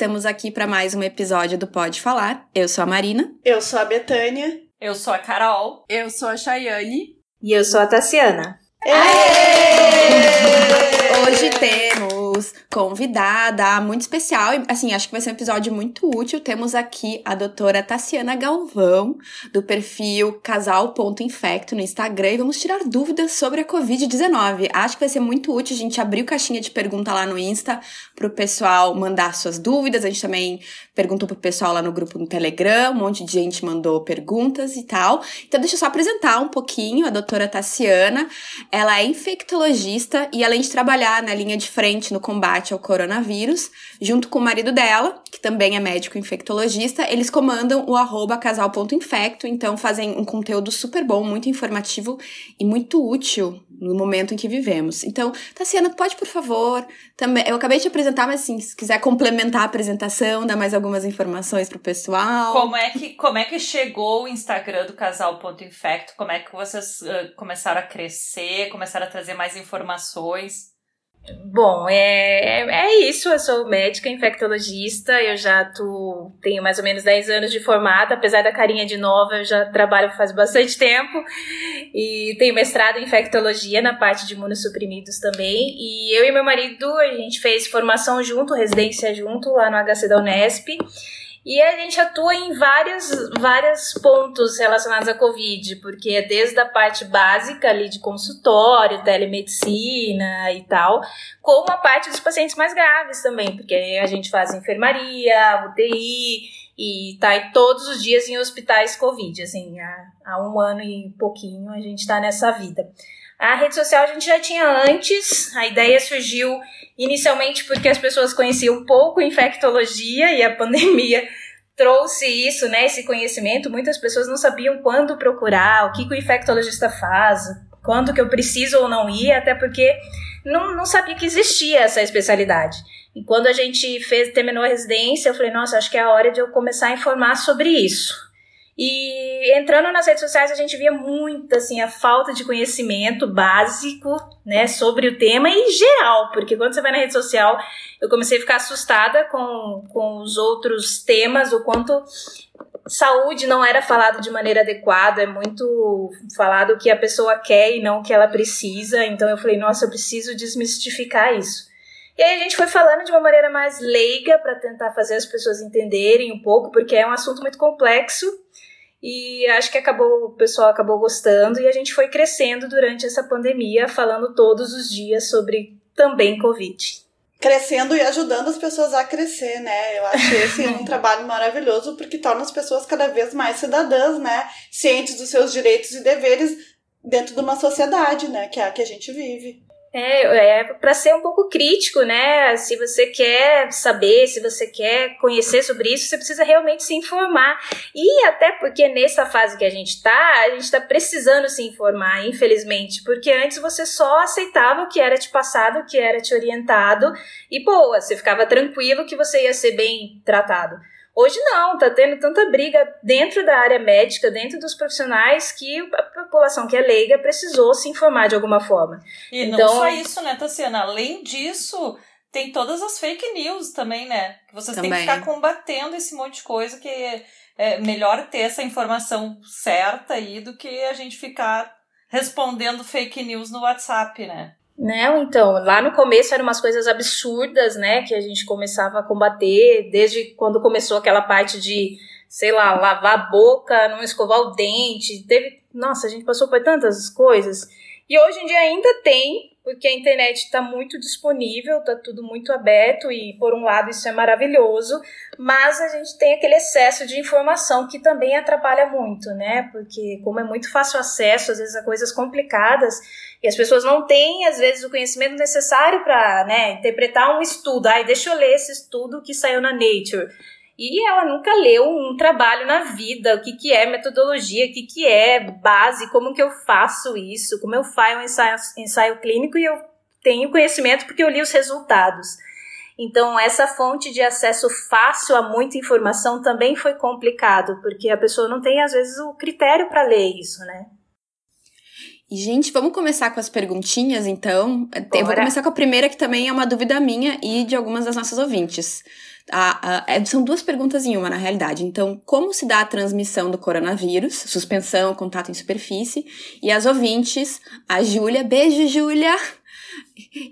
estamos aqui para mais um episódio do Pode Falar. Eu sou a Marina. Eu sou a Betânia. Eu sou a Carol. Eu sou a Chayane. E eu sou a Tassiana. Hoje temos convidada muito especial assim, acho que vai ser um episódio muito útil. Temos aqui a doutora Tassiana Galvão, do perfil casal.infecto no Instagram e vamos tirar dúvidas sobre a COVID-19. Acho que vai ser muito útil a gente abrir caixinha de pergunta lá no Insta pro pessoal mandar suas dúvidas. A gente também perguntou pro pessoal lá no grupo no Telegram, um monte de gente mandou perguntas e tal. Então deixa eu só apresentar um pouquinho a doutora Tassiana. Ela é infectologista e além de trabalhar na linha de frente no combate ao coronavírus, junto com o marido dela, que também é médico infectologista, eles comandam o arroba casal.infecto, então fazem um conteúdo super bom, muito informativo e muito útil no momento em que vivemos. Então, Tassiana, pode, por favor, também. Eu acabei de apresentar, mas assim, se quiser complementar a apresentação, dar mais algumas informações pro pessoal. Como é que, como é que chegou o Instagram do casal.infecto? Como é que vocês uh, começaram a crescer, começaram a trazer mais informações? Bom, é, é isso. Eu sou médica infectologista. Eu já tenho mais ou menos 10 anos de formada. Apesar da carinha de nova, eu já trabalho faz bastante tempo. E tenho mestrado em infectologia na parte de imunossuprimidos também. E eu e meu marido, a gente fez formação junto, residência junto, lá no HC da Unesp. E a gente atua em vários, vários pontos relacionados à Covid, porque é desde a parte básica ali de consultório, telemedicina e tal, como a parte dos pacientes mais graves também, porque a gente faz enfermaria, UTI e tá todos os dias em hospitais Covid, assim, há, há um ano e pouquinho a gente está nessa vida. A rede social a gente já tinha antes, a ideia surgiu inicialmente porque as pessoas conheciam pouco infectologia e a pandemia trouxe isso, né, esse conhecimento. Muitas pessoas não sabiam quando procurar, o que, que o infectologista faz, quando que eu preciso ou não ir, até porque não, não sabia que existia essa especialidade. E quando a gente fez, terminou a residência, eu falei, nossa, acho que é a hora de eu começar a informar sobre isso. E entrando nas redes sociais, a gente via muito assim a falta de conhecimento básico, né, sobre o tema e geral, porque quando você vai na rede social, eu comecei a ficar assustada com, com os outros temas, o quanto saúde não era falado de maneira adequada, é muito falado o que a pessoa quer e não o que ela precisa. Então eu falei, nossa, eu preciso desmistificar isso. E aí a gente foi falando de uma maneira mais leiga para tentar fazer as pessoas entenderem um pouco, porque é um assunto muito complexo e acho que acabou, o pessoal acabou gostando e a gente foi crescendo durante essa pandemia, falando todos os dias sobre também Covid. Crescendo e ajudando as pessoas a crescer, né? Eu acho esse um trabalho maravilhoso porque torna as pessoas cada vez mais cidadãs, né? Cientes dos seus direitos e deveres dentro de uma sociedade, né? Que é a que a gente vive. É, é para ser um pouco crítico, né? Se você quer saber, se você quer conhecer sobre isso, você precisa realmente se informar. E até porque nessa fase que a gente está, a gente está precisando se informar, infelizmente, porque antes você só aceitava o que era te passado, o que era te orientado, e boa, você ficava tranquilo que você ia ser bem tratado. Hoje não, tá tendo tanta briga dentro da área médica, dentro dos profissionais, que a população que é leiga precisou se informar de alguma forma. E então, não só isso, né, Tassiana? Além disso, tem todas as fake news também, né? Que vocês também. têm que ficar combatendo esse monte de coisa que é, é melhor ter essa informação certa aí do que a gente ficar respondendo fake news no WhatsApp, né? Né? Então, lá no começo eram umas coisas absurdas, né, que a gente começava a combater, desde quando começou aquela parte de, sei lá, lavar a boca, não escovar o dente, teve, nossa, a gente passou por tantas coisas. E hoje em dia ainda tem, porque a internet está muito disponível, está tudo muito aberto e, por um lado, isso é maravilhoso, mas a gente tem aquele excesso de informação que também atrapalha muito, né? Porque, como é muito fácil acesso, às vezes, a coisas complicadas e as pessoas não têm, às vezes, o conhecimento necessário para né, interpretar um estudo. Ai, deixa eu ler esse estudo que saiu na Nature e ela nunca leu um trabalho na vida, o que, que é metodologia, o que, que é base, como que eu faço isso, como eu faço um ensaio, ensaio clínico e eu tenho conhecimento porque eu li os resultados. Então, essa fonte de acesso fácil a muita informação também foi complicado, porque a pessoa não tem, às vezes, o critério para ler isso, né? E, gente, vamos começar com as perguntinhas, então. Bora. Eu vou começar com a primeira, que também é uma dúvida minha e de algumas das nossas ouvintes. A, a, é, são duas perguntas em uma, na realidade. Então, como se dá a transmissão do coronavírus? Suspensão, contato em superfície. E as ouvintes, a Júlia, beijo, Júlia!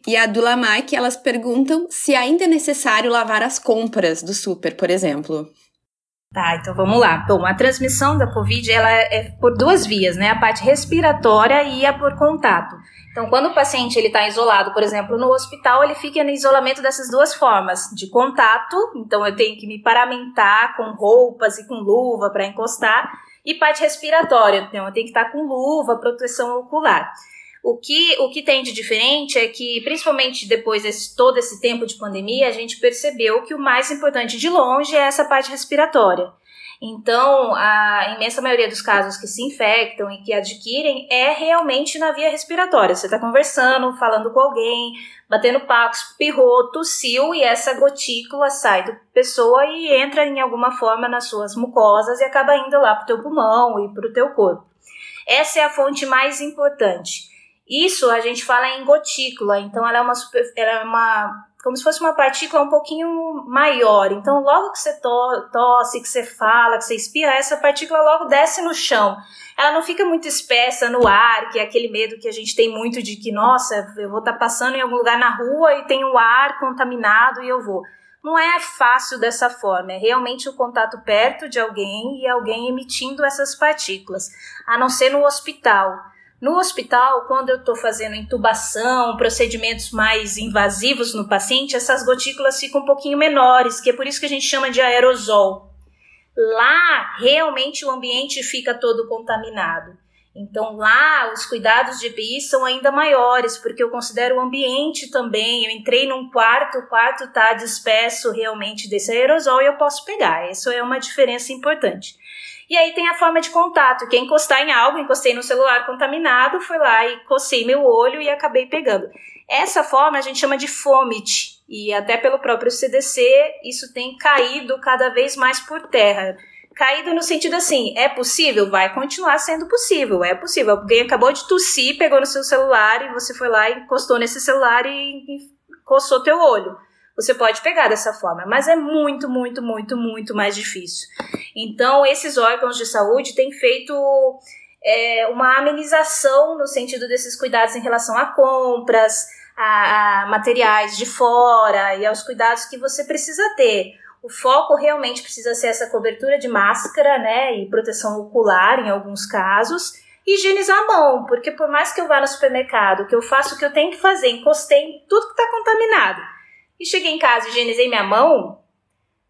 E a Dulamai, que elas perguntam se ainda é necessário lavar as compras do super, por exemplo. Tá, então vamos lá. Bom, a transmissão da Covid ela é por duas vias, né? A parte respiratória e a por contato. Então, quando o paciente ele está isolado, por exemplo, no hospital, ele fica no isolamento dessas duas formas, de contato, então eu tenho que me paramentar com roupas e com luva para encostar, e parte respiratória, então eu tenho que estar tá com luva, proteção ocular. O que, o que tem de diferente é que, principalmente depois de todo esse tempo de pandemia, a gente percebeu que o mais importante de longe é essa parte respiratória. Então, a imensa maioria dos casos que se infectam e que adquirem é realmente na via respiratória. Você está conversando, falando com alguém, batendo papo, espirrou, tossiu e essa gotícula sai da pessoa e entra em alguma forma nas suas mucosas e acaba indo lá para o teu pulmão e para o teu corpo. Essa é a fonte mais importante. Isso a gente fala em gotícula, então ela é uma, super, ela é uma como se fosse uma partícula um pouquinho maior. Então, logo que você to tosse, que você fala, que você espirra, essa partícula logo desce no chão. Ela não fica muito espessa no ar, que é aquele medo que a gente tem muito de que, nossa, eu vou estar tá passando em algum lugar na rua e tem o um ar contaminado e eu vou. Não é fácil dessa forma, é realmente o contato perto de alguém e alguém emitindo essas partículas, a não ser no hospital. No hospital, quando eu estou fazendo intubação, procedimentos mais invasivos no paciente, essas gotículas ficam um pouquinho menores, que é por isso que a gente chama de aerosol. Lá, realmente o ambiente fica todo contaminado. Então, lá, os cuidados de EPI são ainda maiores, porque eu considero o ambiente também. Eu entrei num quarto, o quarto está disperso realmente desse aerosol e eu posso pegar. Isso é uma diferença importante. E aí tem a forma de contato, que é encostar em algo, encostei no celular contaminado, fui lá e cocei meu olho e acabei pegando. Essa forma a gente chama de FOMIT, e até pelo próprio CDC isso tem caído cada vez mais por terra. Caído no sentido assim, é possível? Vai continuar sendo possível, é possível. Alguém acabou de tossir, pegou no seu celular e você foi lá e encostou nesse celular e coçou teu olho você pode pegar dessa forma, mas é muito, muito, muito, muito mais difícil. Então, esses órgãos de saúde têm feito é, uma amenização no sentido desses cuidados em relação a compras, a, a materiais de fora e aos cuidados que você precisa ter. O foco realmente precisa ser essa cobertura de máscara, né, e proteção ocular em alguns casos, higienizar a mão, porque por mais que eu vá no supermercado, que eu faça o que eu tenho que fazer, encostei em tudo que está contaminado, e cheguei em casa, higienizei minha mão,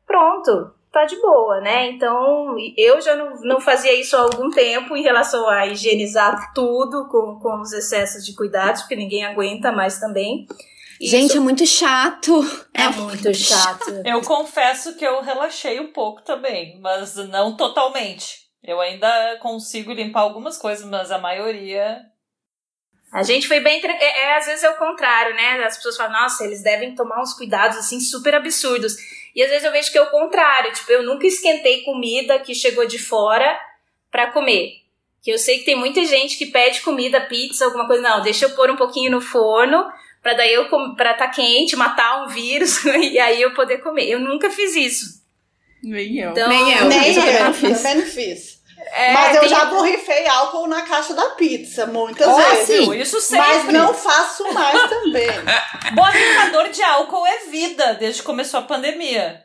pronto, tá de boa, né? Então, eu já não, não fazia isso há algum tempo em relação a higienizar tudo com, com os excessos de cuidados, porque ninguém aguenta mais também. Isso Gente, é muito chato. É, é muito chato. Eu confesso que eu relaxei um pouco também, mas não totalmente. Eu ainda consigo limpar algumas coisas, mas a maioria a gente foi bem. É, é, às vezes é o contrário, né? As pessoas falam, nossa, eles devem tomar uns cuidados assim super absurdos. E às vezes eu vejo que é o contrário. Tipo, eu nunca esquentei comida que chegou de fora para comer. Que eu sei que tem muita gente que pede comida, pizza, alguma coisa. Não, deixa eu pôr um pouquinho no forno para daí eu para tá quente, matar um vírus e aí eu poder comer. Eu nunca fiz isso. Nem eu. Então, nem eu. Nem eu, eu também não fiz. É, mas eu tem... já borrifei álcool na caixa da pizza, muitas oh, vezes. Sim, isso sempre. Mas não faço mais também. Borrifador de álcool é vida, desde que começou a pandemia.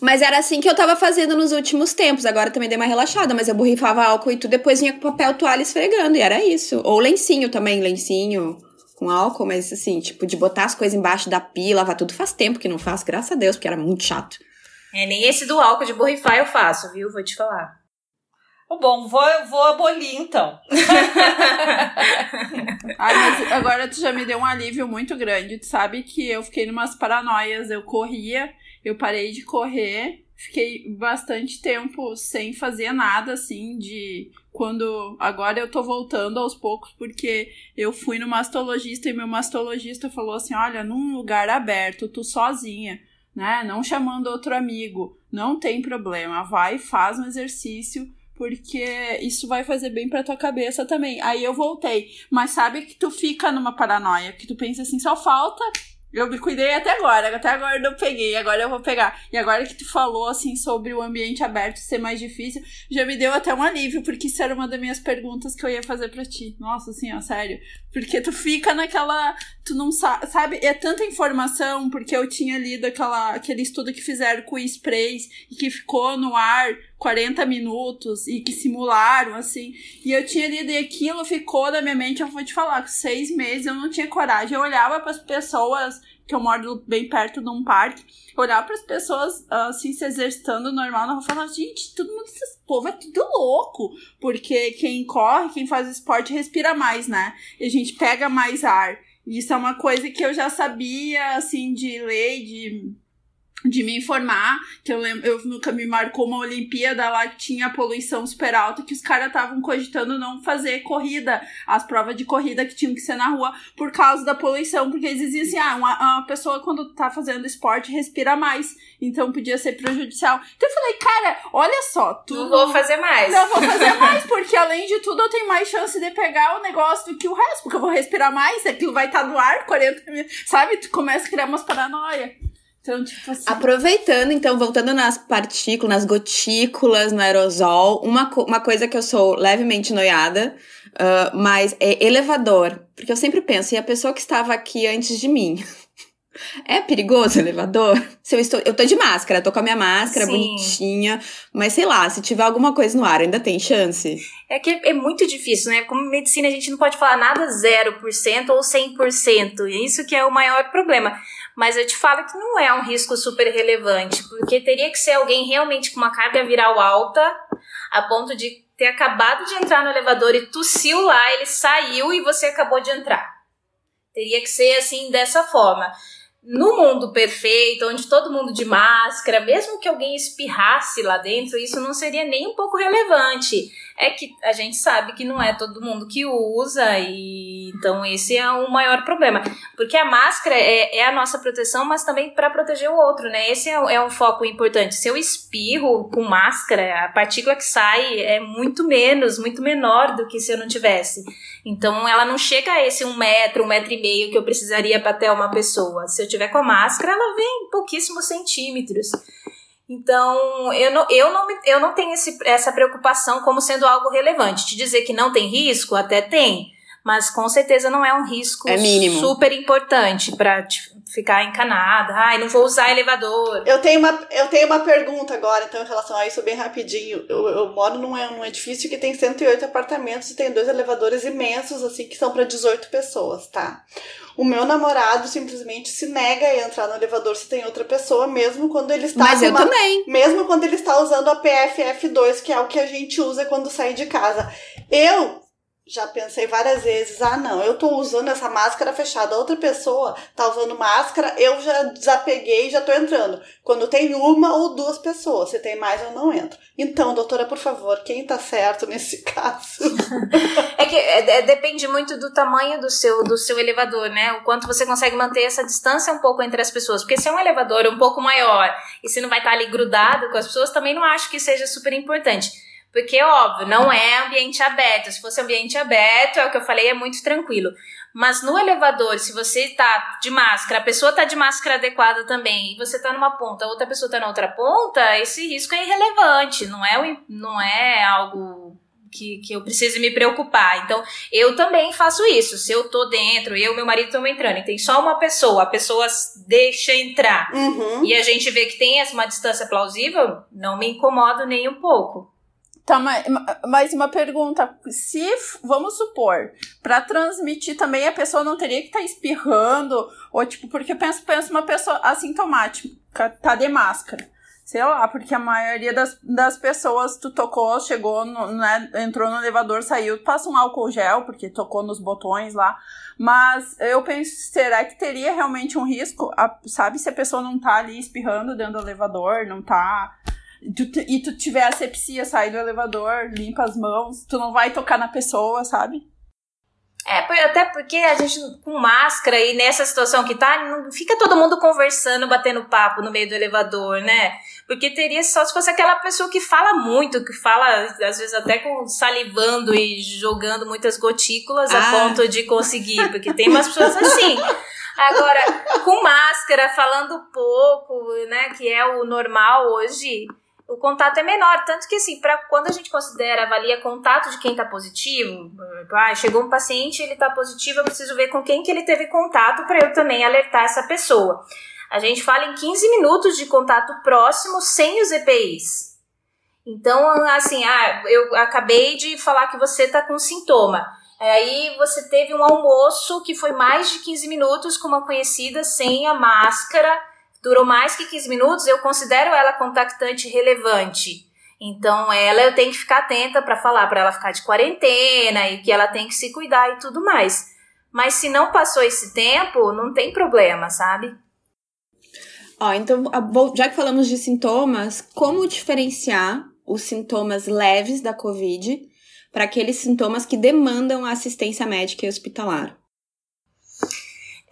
Mas era assim que eu tava fazendo nos últimos tempos. Agora também dei uma relaxada, mas eu borrifava álcool e tudo, depois vinha com papel toalha esfregando, e era isso. Ou lencinho também, lencinho com álcool, mas assim, tipo, de botar as coisas embaixo da pia, lavar tudo, faz tempo que não faço, graças a Deus, porque era muito chato. É, nem esse do álcool de borrifar eu faço, viu? Vou te falar. Bom, vou, vou abolir então. Ai, mas agora tu já me deu um alívio muito grande. Tu sabe que eu fiquei numas paranoias. Eu corria, eu parei de correr, fiquei bastante tempo sem fazer nada assim de quando agora eu tô voltando aos poucos porque eu fui no mastologista e meu mastologista falou assim: "Olha, num lugar aberto, tu sozinha, né? Não chamando outro amigo, não tem problema, vai, faz um exercício porque isso vai fazer bem pra tua cabeça também. Aí eu voltei. Mas sabe que tu fica numa paranoia, que tu pensa assim, só falta eu me cuidei até agora, até agora eu não peguei, agora eu vou pegar. E agora que tu falou, assim, sobre o ambiente aberto ser mais difícil, já me deu até um alívio, porque isso era uma das minhas perguntas que eu ia fazer para ti. Nossa, assim, ó, sério. Porque tu fica naquela. Tu não sabe. Sabe? É tanta informação, porque eu tinha lido aquela, aquele estudo que fizeram com sprays e que ficou no ar 40 minutos e que simularam, assim. E eu tinha lido e aquilo ficou na minha mente, eu vou te falar, com seis meses eu não tinha coragem. Eu olhava para as pessoas, que eu moro bem perto de um parque, olhava para as pessoas assim se exercitando normal, não falava, gente, todo mundo, esse povo é tudo louco. Porque quem corre, quem faz esporte respira mais, né? E a gente pega mais ar. Isso é uma coisa que eu já sabia, assim, de lei, de de me informar, que eu lembro, eu nunca me marcou uma Olimpíada lá que tinha poluição super alta, que os caras estavam cogitando não fazer corrida, as provas de corrida que tinham que ser na rua por causa da poluição, porque eles diziam assim, ah, uma, uma pessoa quando tá fazendo esporte respira mais, então podia ser prejudicial. Então eu falei, cara, olha só, tu... Não vou fazer mais. Não vou fazer mais, porque além de tudo eu tenho mais chance de pegar o negócio do que o resto, porque eu vou respirar mais, aquilo vai estar tá no ar 40 minutos, sabe? Tu começa a criar umas paranoia. Então, tipo assim. Aproveitando, então, voltando nas partículas, nas gotículas, no aerosol, uma, uma coisa que eu sou levemente noiada, uh, mas é elevador. Porque eu sempre penso, e a pessoa que estava aqui antes de mim? É perigoso o elevador? Se eu estou, eu tô de máscara, tô com a minha máscara Sim. bonitinha, mas sei lá, se tiver alguma coisa no ar, ainda tem chance? É que é muito difícil, né? Como medicina a gente não pode falar nada 0% ou 100%, e isso que é o maior problema. Mas eu te falo que não é um risco super relevante, porque teria que ser alguém realmente com uma carga viral alta, a ponto de ter acabado de entrar no elevador e tossiu lá, ele saiu e você acabou de entrar. Teria que ser assim, dessa forma no mundo perfeito, onde todo mundo de máscara, mesmo que alguém espirrasse lá dentro, isso não seria nem um pouco relevante. É que a gente sabe que não é todo mundo que usa, e então esse é o maior problema. Porque a máscara é, é a nossa proteção, mas também para proteger o outro, né? Esse é, é um foco importante. Se eu espirro com máscara, a partícula que sai é muito menos, muito menor do que se eu não tivesse. Então ela não chega a esse um metro, um metro e meio que eu precisaria para ter uma pessoa. Se eu tiver com a máscara, ela vem pouquíssimos centímetros. Então, eu não, eu não, eu não tenho esse, essa preocupação como sendo algo relevante. Te dizer que não tem risco, até tem, mas com certeza não é um risco é super importante para ficar encanada. Ai, não vou usar elevador. Eu tenho, uma, eu tenho uma pergunta agora, então, em relação a isso, bem rapidinho. Eu, eu moro num, num edifício que tem 108 apartamentos e tem dois elevadores imensos, assim, que são para 18 pessoas, tá? O meu namorado simplesmente se nega a entrar no elevador se tem outra pessoa, mesmo quando ele está. Mas eu uma, também. Mesmo quando ele está usando a PFF2, que é o que a gente usa quando sai de casa. Eu já pensei várias vezes, ah não, eu tô usando essa máscara fechada, outra pessoa tá usando máscara, eu já desapeguei e já tô entrando. Quando tem uma ou duas pessoas, se tem mais eu não entro. Então, doutora, por favor, quem tá certo nesse caso? é que é, é, depende muito do tamanho do seu, do seu elevador, né? O quanto você consegue manter essa distância um pouco entre as pessoas. Porque se é um elevador um pouco maior e se não vai estar ali grudado com as pessoas, também não acho que seja super importante. Porque, óbvio, não é ambiente aberto. Se fosse ambiente aberto, é o que eu falei, é muito tranquilo. Mas no elevador, se você tá de máscara, a pessoa tá de máscara adequada também, e você tá numa ponta, a outra pessoa tá na outra ponta, esse risco é irrelevante, não é, não é algo que, que eu precise me preocupar. Então, eu também faço isso. Se eu tô dentro, eu e meu marido estamos entrando, e tem só uma pessoa, a pessoa deixa entrar, uhum. e a gente vê que tem uma distância plausível, não me incomodo nem um pouco. Tá, mas uma pergunta. Se, vamos supor, para transmitir também a pessoa não teria que estar tá espirrando, ou tipo, porque penso, penso uma pessoa assintomática, tá de máscara. Sei lá, porque a maioria das, das pessoas tu tocou, chegou, no, né, entrou no elevador, saiu, passa um álcool gel, porque tocou nos botões lá. Mas eu penso, será que teria realmente um risco? A, sabe, se a pessoa não tá ali espirrando dentro do elevador, não tá tu, e tu tiver asepsia, sai do elevador, limpa as mãos, tu não vai tocar na pessoa, sabe? É, até porque a gente com máscara e nessa situação que tá, não fica todo mundo conversando, batendo papo no meio do elevador, né? Porque teria só se fosse aquela pessoa que fala muito, que fala às vezes até com salivando e jogando muitas gotículas ah. a ponto de conseguir, porque tem umas pessoas assim. Agora, com máscara, falando pouco, né, que é o normal hoje, o contato é menor. Tanto que, assim, para quando a gente considera, avalia contato de quem está positivo, ah, chegou um paciente, ele está positivo, eu preciso ver com quem que ele teve contato para eu também alertar essa pessoa. A gente fala em 15 minutos de contato próximo sem os EPIs. Então, assim, ah, eu acabei de falar que você está com sintoma. Aí você teve um almoço que foi mais de 15 minutos com uma conhecida sem a máscara durou mais que 15 minutos, eu considero ela contactante relevante. Então, ela eu tenho que ficar atenta para falar para ela ficar de quarentena e que ela tem que se cuidar e tudo mais. Mas se não passou esse tempo, não tem problema, sabe? Ó, então, já que falamos de sintomas, como diferenciar os sintomas leves da COVID para aqueles sintomas que demandam assistência médica e hospitalar?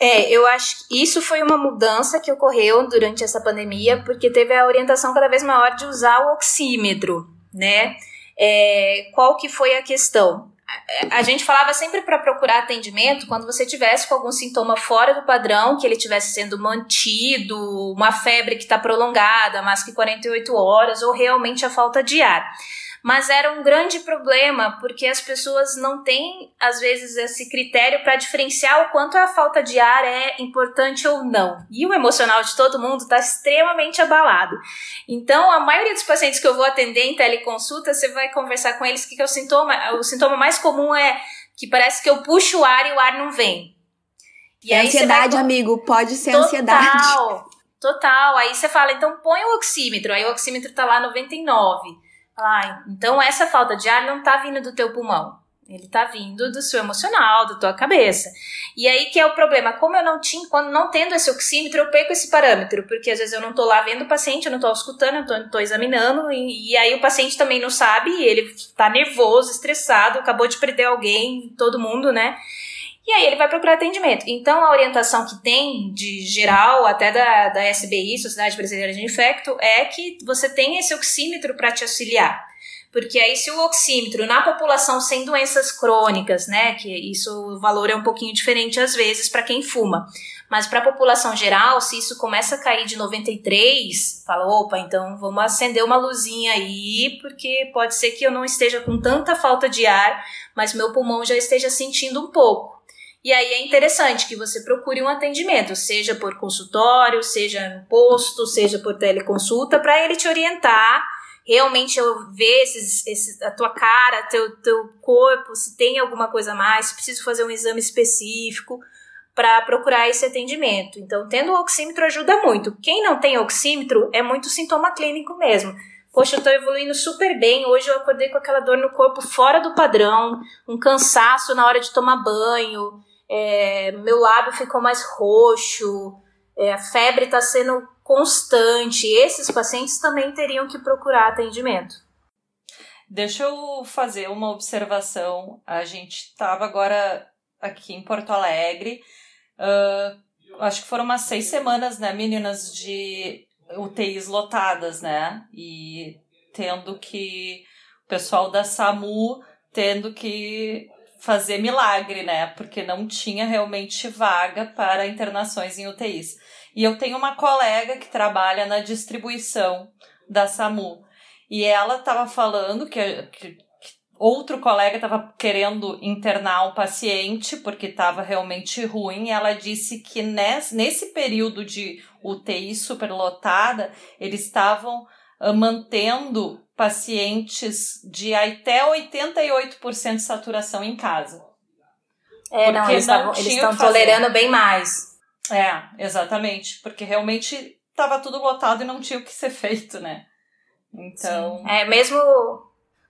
É, eu acho que isso foi uma mudança que ocorreu durante essa pandemia, porque teve a orientação cada vez maior de usar o oxímetro, né? É, qual que foi a questão? A gente falava sempre para procurar atendimento quando você tivesse com algum sintoma fora do padrão, que ele tivesse sendo mantido, uma febre que está prolongada, mais que 48 horas, ou realmente a falta de ar mas era um grande problema porque as pessoas não têm, às vezes, esse critério para diferenciar o quanto a falta de ar é importante ou não. E o emocional de todo mundo está extremamente abalado. Então, a maioria dos pacientes que eu vou atender em teleconsulta, você vai conversar com eles que, é o sintoma, o sintoma mais comum é que parece que eu puxo o ar e o ar não vem. E é ansiedade, vai... amigo, pode ser total, ansiedade. Total. Aí você fala, então põe o oxímetro. Aí o oxímetro tá lá 99. Ah, então essa falta de ar não tá vindo do teu pulmão. Ele tá vindo do seu emocional, da tua cabeça. E aí que é o problema. Como eu não tinha, quando não tendo esse oxímetro, eu perco esse parâmetro, porque às vezes eu não tô lá vendo o paciente, eu não tô escutando, eu tô, tô examinando, e, e, aí o paciente também não sabe, ele tá nervoso, estressado, acabou de perder alguém, todo mundo, né? E aí ele vai procurar atendimento. Então a orientação que tem de geral, até da, da SBI, Sociedade Brasileira de Infecto, é que você tem esse oxímetro para te auxiliar. Porque aí, se o oxímetro na população sem doenças crônicas, né, que isso o valor é um pouquinho diferente às vezes para quem fuma, mas para a população geral, se isso começa a cair de 93, fala, opa, então vamos acender uma luzinha aí, porque pode ser que eu não esteja com tanta falta de ar, mas meu pulmão já esteja sentindo um pouco. E aí é interessante que você procure um atendimento, seja por consultório, seja no posto, seja por teleconsulta, para ele te orientar, realmente eu ver esses, esses, a tua cara, teu, teu corpo, se tem alguma coisa a mais, se preciso fazer um exame específico para procurar esse atendimento. Então, tendo o oxímetro ajuda muito. Quem não tem oxímetro é muito sintoma clínico mesmo. Poxa, eu tô evoluindo super bem. Hoje eu acordei com aquela dor no corpo fora do padrão, um cansaço na hora de tomar banho, é, meu lábio ficou mais roxo, é, a febre está sendo constante. Esses pacientes também teriam que procurar atendimento. Deixa eu fazer uma observação. A gente estava agora aqui em Porto Alegre. Uh, acho que foram umas seis semanas, né, meninas, de UTIs lotadas, né? E tendo que. O pessoal da SAMU tendo que fazer milagre, né? Porque não tinha realmente vaga para internações em UTIs. E eu tenho uma colega que trabalha na distribuição da SAMU. E ela estava falando que, que, que, outro colega estava querendo internar um paciente porque estava realmente ruim. Ela disse que nesse, nesse período de UTI superlotada, eles estavam mantendo pacientes de até 88% de saturação em casa. É, não, eles, não estão tolerando bem mais. É, exatamente. Porque realmente estava tudo lotado e não tinha o que ser feito, né? Então. Sim. É, mesmo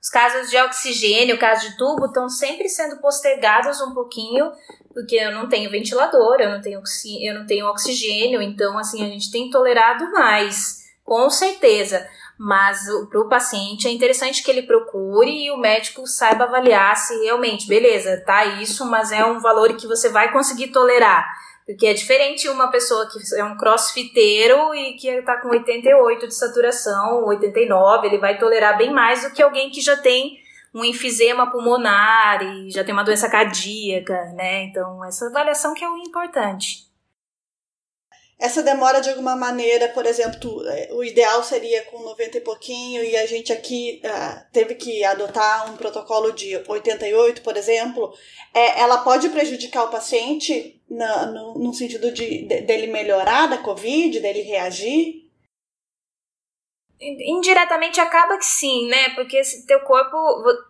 os casos de oxigênio, casos de tubo, estão sempre sendo postergados um pouquinho, porque eu não tenho ventilador, eu não tenho, eu não tenho oxigênio, então assim, a gente tem tolerado mais, com certeza. Mas para o paciente é interessante que ele procure e o médico saiba avaliar se realmente, beleza, tá isso, mas é um valor que você vai conseguir tolerar. Porque é diferente uma pessoa que é um crossfiteiro e que está com 88 de saturação, 89, ele vai tolerar bem mais do que alguém que já tem um enfisema pulmonar e já tem uma doença cardíaca, né? Então, essa avaliação que é o importante. Essa demora de alguma maneira, por exemplo, é, o ideal seria com 90 e pouquinho e a gente aqui uh, teve que adotar um protocolo de 88, por exemplo, é, ela pode prejudicar o paciente na, no, no sentido de, de, dele melhorar da Covid, dele reagir? Indiretamente acaba que sim, né? Porque se teu corpo,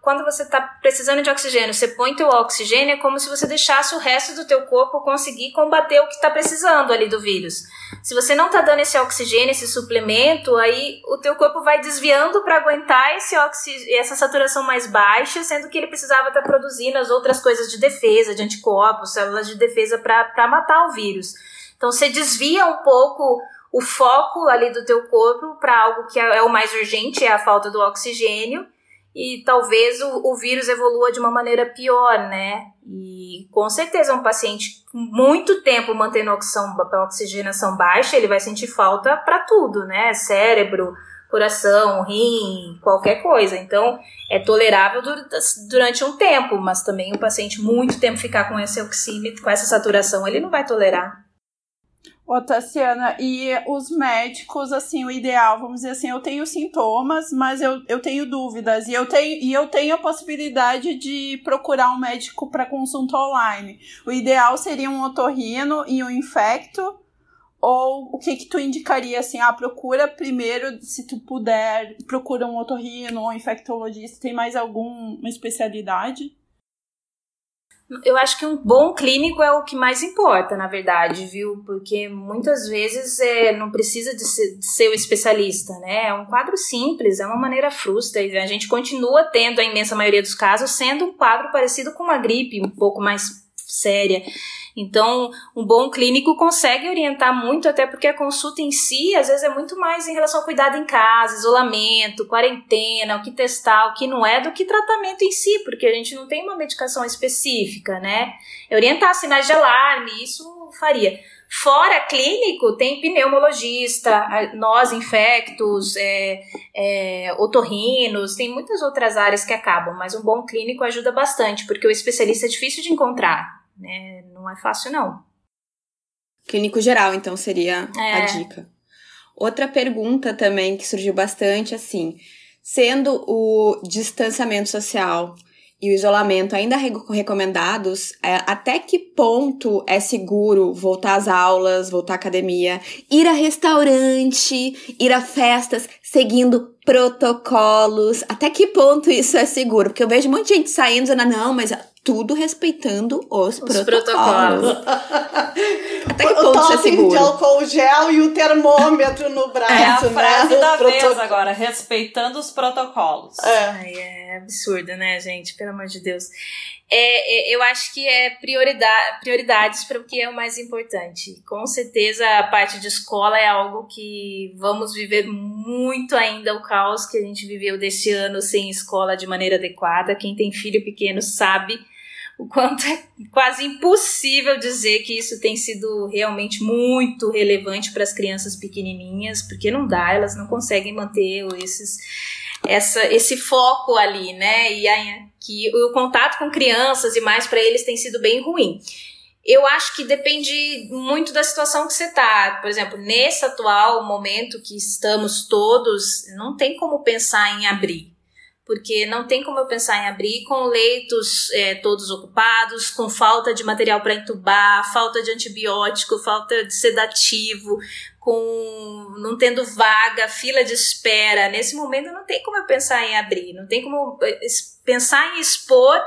quando você tá precisando de oxigênio, você põe teu oxigênio, é como se você deixasse o resto do teu corpo conseguir combater o que tá precisando ali do vírus. Se você não tá dando esse oxigênio, esse suplemento, aí o teu corpo vai desviando para aguentar esse oxigênio, essa saturação mais baixa, sendo que ele precisava estar tá produzindo as outras coisas de defesa, de anticorpos, células de defesa para matar o vírus. Então você desvia um pouco o foco ali do teu corpo para algo que é, é, o mais urgente, é a falta do oxigênio, e talvez o, o vírus evolua de uma maneira pior, né? E com certeza um paciente com muito tempo mantendo a oxigenação baixa, ele vai sentir falta para tudo, né? Cérebro, coração, rim, qualquer coisa. Então, é tolerável durante um tempo, mas também o paciente muito tempo ficar com esse oxímetro, com essa saturação, ele não vai tolerar. Ô, Tassiana, e os médicos, assim, o ideal, vamos dizer assim, eu tenho sintomas, mas eu, eu tenho dúvidas, e eu tenho, e eu tenho a possibilidade de procurar um médico para consulta online. O ideal seria um otorrino e um infecto, ou o que que tu indicaria, assim, ah, procura primeiro, se tu puder, procura um otorrino ou um infectologista, tem mais alguma especialidade? Eu acho que um bom clínico é o que mais importa, na verdade, viu? Porque muitas vezes é, não precisa de ser, de ser o especialista, né? É um quadro simples, é uma maneira frustra. E a gente continua tendo, a imensa maioria dos casos, sendo um quadro parecido com uma gripe, um pouco mais séria. Então, um bom clínico consegue orientar muito, até porque a consulta em si, às vezes, é muito mais em relação ao cuidado em casa, isolamento, quarentena, o que testar, o que não é, do que tratamento em si, porque a gente não tem uma medicação específica, né? É orientar sinais de alarme, isso faria. Fora clínico, tem pneumologista, nós infectos, é, é, otorrinos, tem muitas outras áreas que acabam, mas um bom clínico ajuda bastante, porque o especialista é difícil de encontrar né? Não é fácil, não. Clínico geral, então, seria é. a dica. Outra pergunta também que surgiu bastante, assim, sendo o distanciamento social e o isolamento ainda recomendados, é, até que ponto é seguro voltar às aulas, voltar à academia, ir a restaurante, ir a festas, seguindo protocolos? Até que ponto isso é seguro? Porque eu vejo um monte de gente saindo dizendo, não, mas tudo respeitando os, os protocolos. protocolos. Até que ponto o é seguro? de álcool gel e o termômetro no braço, É a frase né? da vez agora, respeitando os protocolos. É. Ai, é absurdo, né, gente? Pelo amor de Deus. É, é, eu acho que é prioridade, prioridades para o que é o mais importante. Com certeza a parte de escola é algo que vamos viver muito ainda o caos que a gente viveu desse ano sem escola de maneira adequada. Quem tem filho pequeno sabe o quanto é quase impossível dizer que isso tem sido realmente muito relevante para as crianças pequenininhas, porque não dá, elas não conseguem manter esses essa, esse foco ali, né? E que o contato com crianças e mais para eles tem sido bem ruim. Eu acho que depende muito da situação que você tá. Por exemplo, nesse atual momento que estamos todos, não tem como pensar em abrir porque não tem como eu pensar em abrir com leitos é, todos ocupados, com falta de material para entubar, falta de antibiótico, falta de sedativo, com não tendo vaga, fila de espera. Nesse momento não tem como eu pensar em abrir, não tem como é, pensar em expor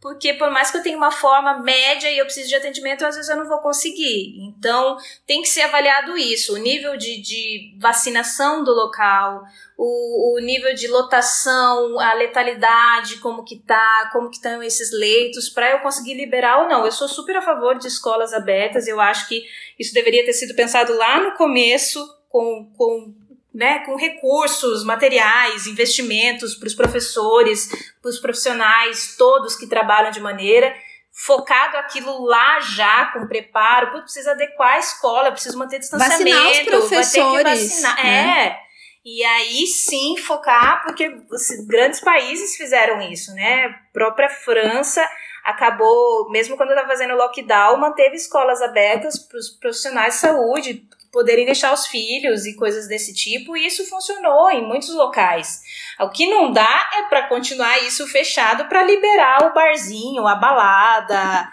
porque por mais que eu tenha uma forma média e eu precise de atendimento, às vezes eu não vou conseguir. Então, tem que ser avaliado isso, o nível de, de vacinação do local, o, o nível de lotação, a letalidade, como que tá, como que estão esses leitos, para eu conseguir liberar ou não. Eu sou super a favor de escolas abertas, eu acho que isso deveria ter sido pensado lá no começo, com, com né, com recursos, materiais, investimentos para os professores, para os profissionais, todos que trabalham de maneira focado aquilo lá já, com preparo, precisa adequar a escola, precisa manter distanciamento, vacinar os professores, vai ter que vacinar. Né? É. E aí sim focar, porque os grandes países fizeram isso, né? A própria França acabou, mesmo quando estava fazendo lockdown, manteve escolas abertas para os profissionais de saúde poderem deixar os filhos e coisas desse tipo, e isso funcionou em muitos locais. O que não dá é para continuar isso fechado para liberar o barzinho, a balada.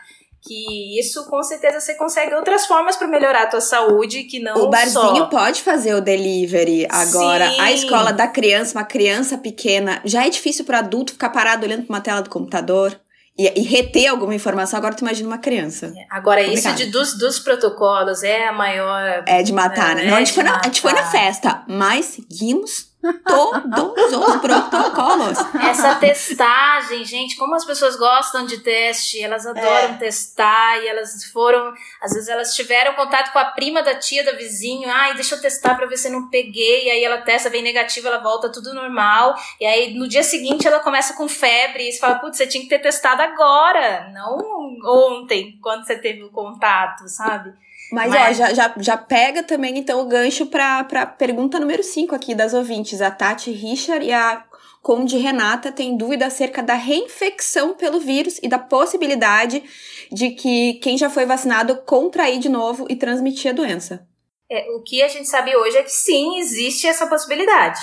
Que isso com certeza você consegue outras formas para melhorar a tua saúde que não O barzinho só. pode fazer o delivery agora. Sim. A escola da criança, uma criança pequena, já é difícil para adulto ficar parado olhando para uma tela do computador. E, e, reter alguma informação, agora tu imagina uma criança. Agora, Complicado. isso de, dos, dos protocolos é a maior. É de matar, né? né? Não, a gente, foi na, a gente foi na festa, mas seguimos todos os protocolos. Essa testagem, gente, como as pessoas gostam de teste, elas adoram é. testar e elas foram, às vezes elas tiveram contato com a prima da tia da vizinho, ai, deixa eu testar para ver se eu não peguei, e aí ela testa, vem negativa, ela volta tudo normal, e aí no dia seguinte ela começa com febre e você fala, putz, você tinha que ter testado agora, não ontem, quando você teve o contato, sabe? Mas, Mas, ó, já, já, já pega também, então, o gancho pra, pra pergunta número 5 aqui das ouvintes. A Tati Richard e a Conde Renata têm dúvida acerca da reinfecção pelo vírus e da possibilidade de que quem já foi vacinado contrair de novo e transmitir a doença. É, o que a gente sabe hoje é que sim, existe essa possibilidade.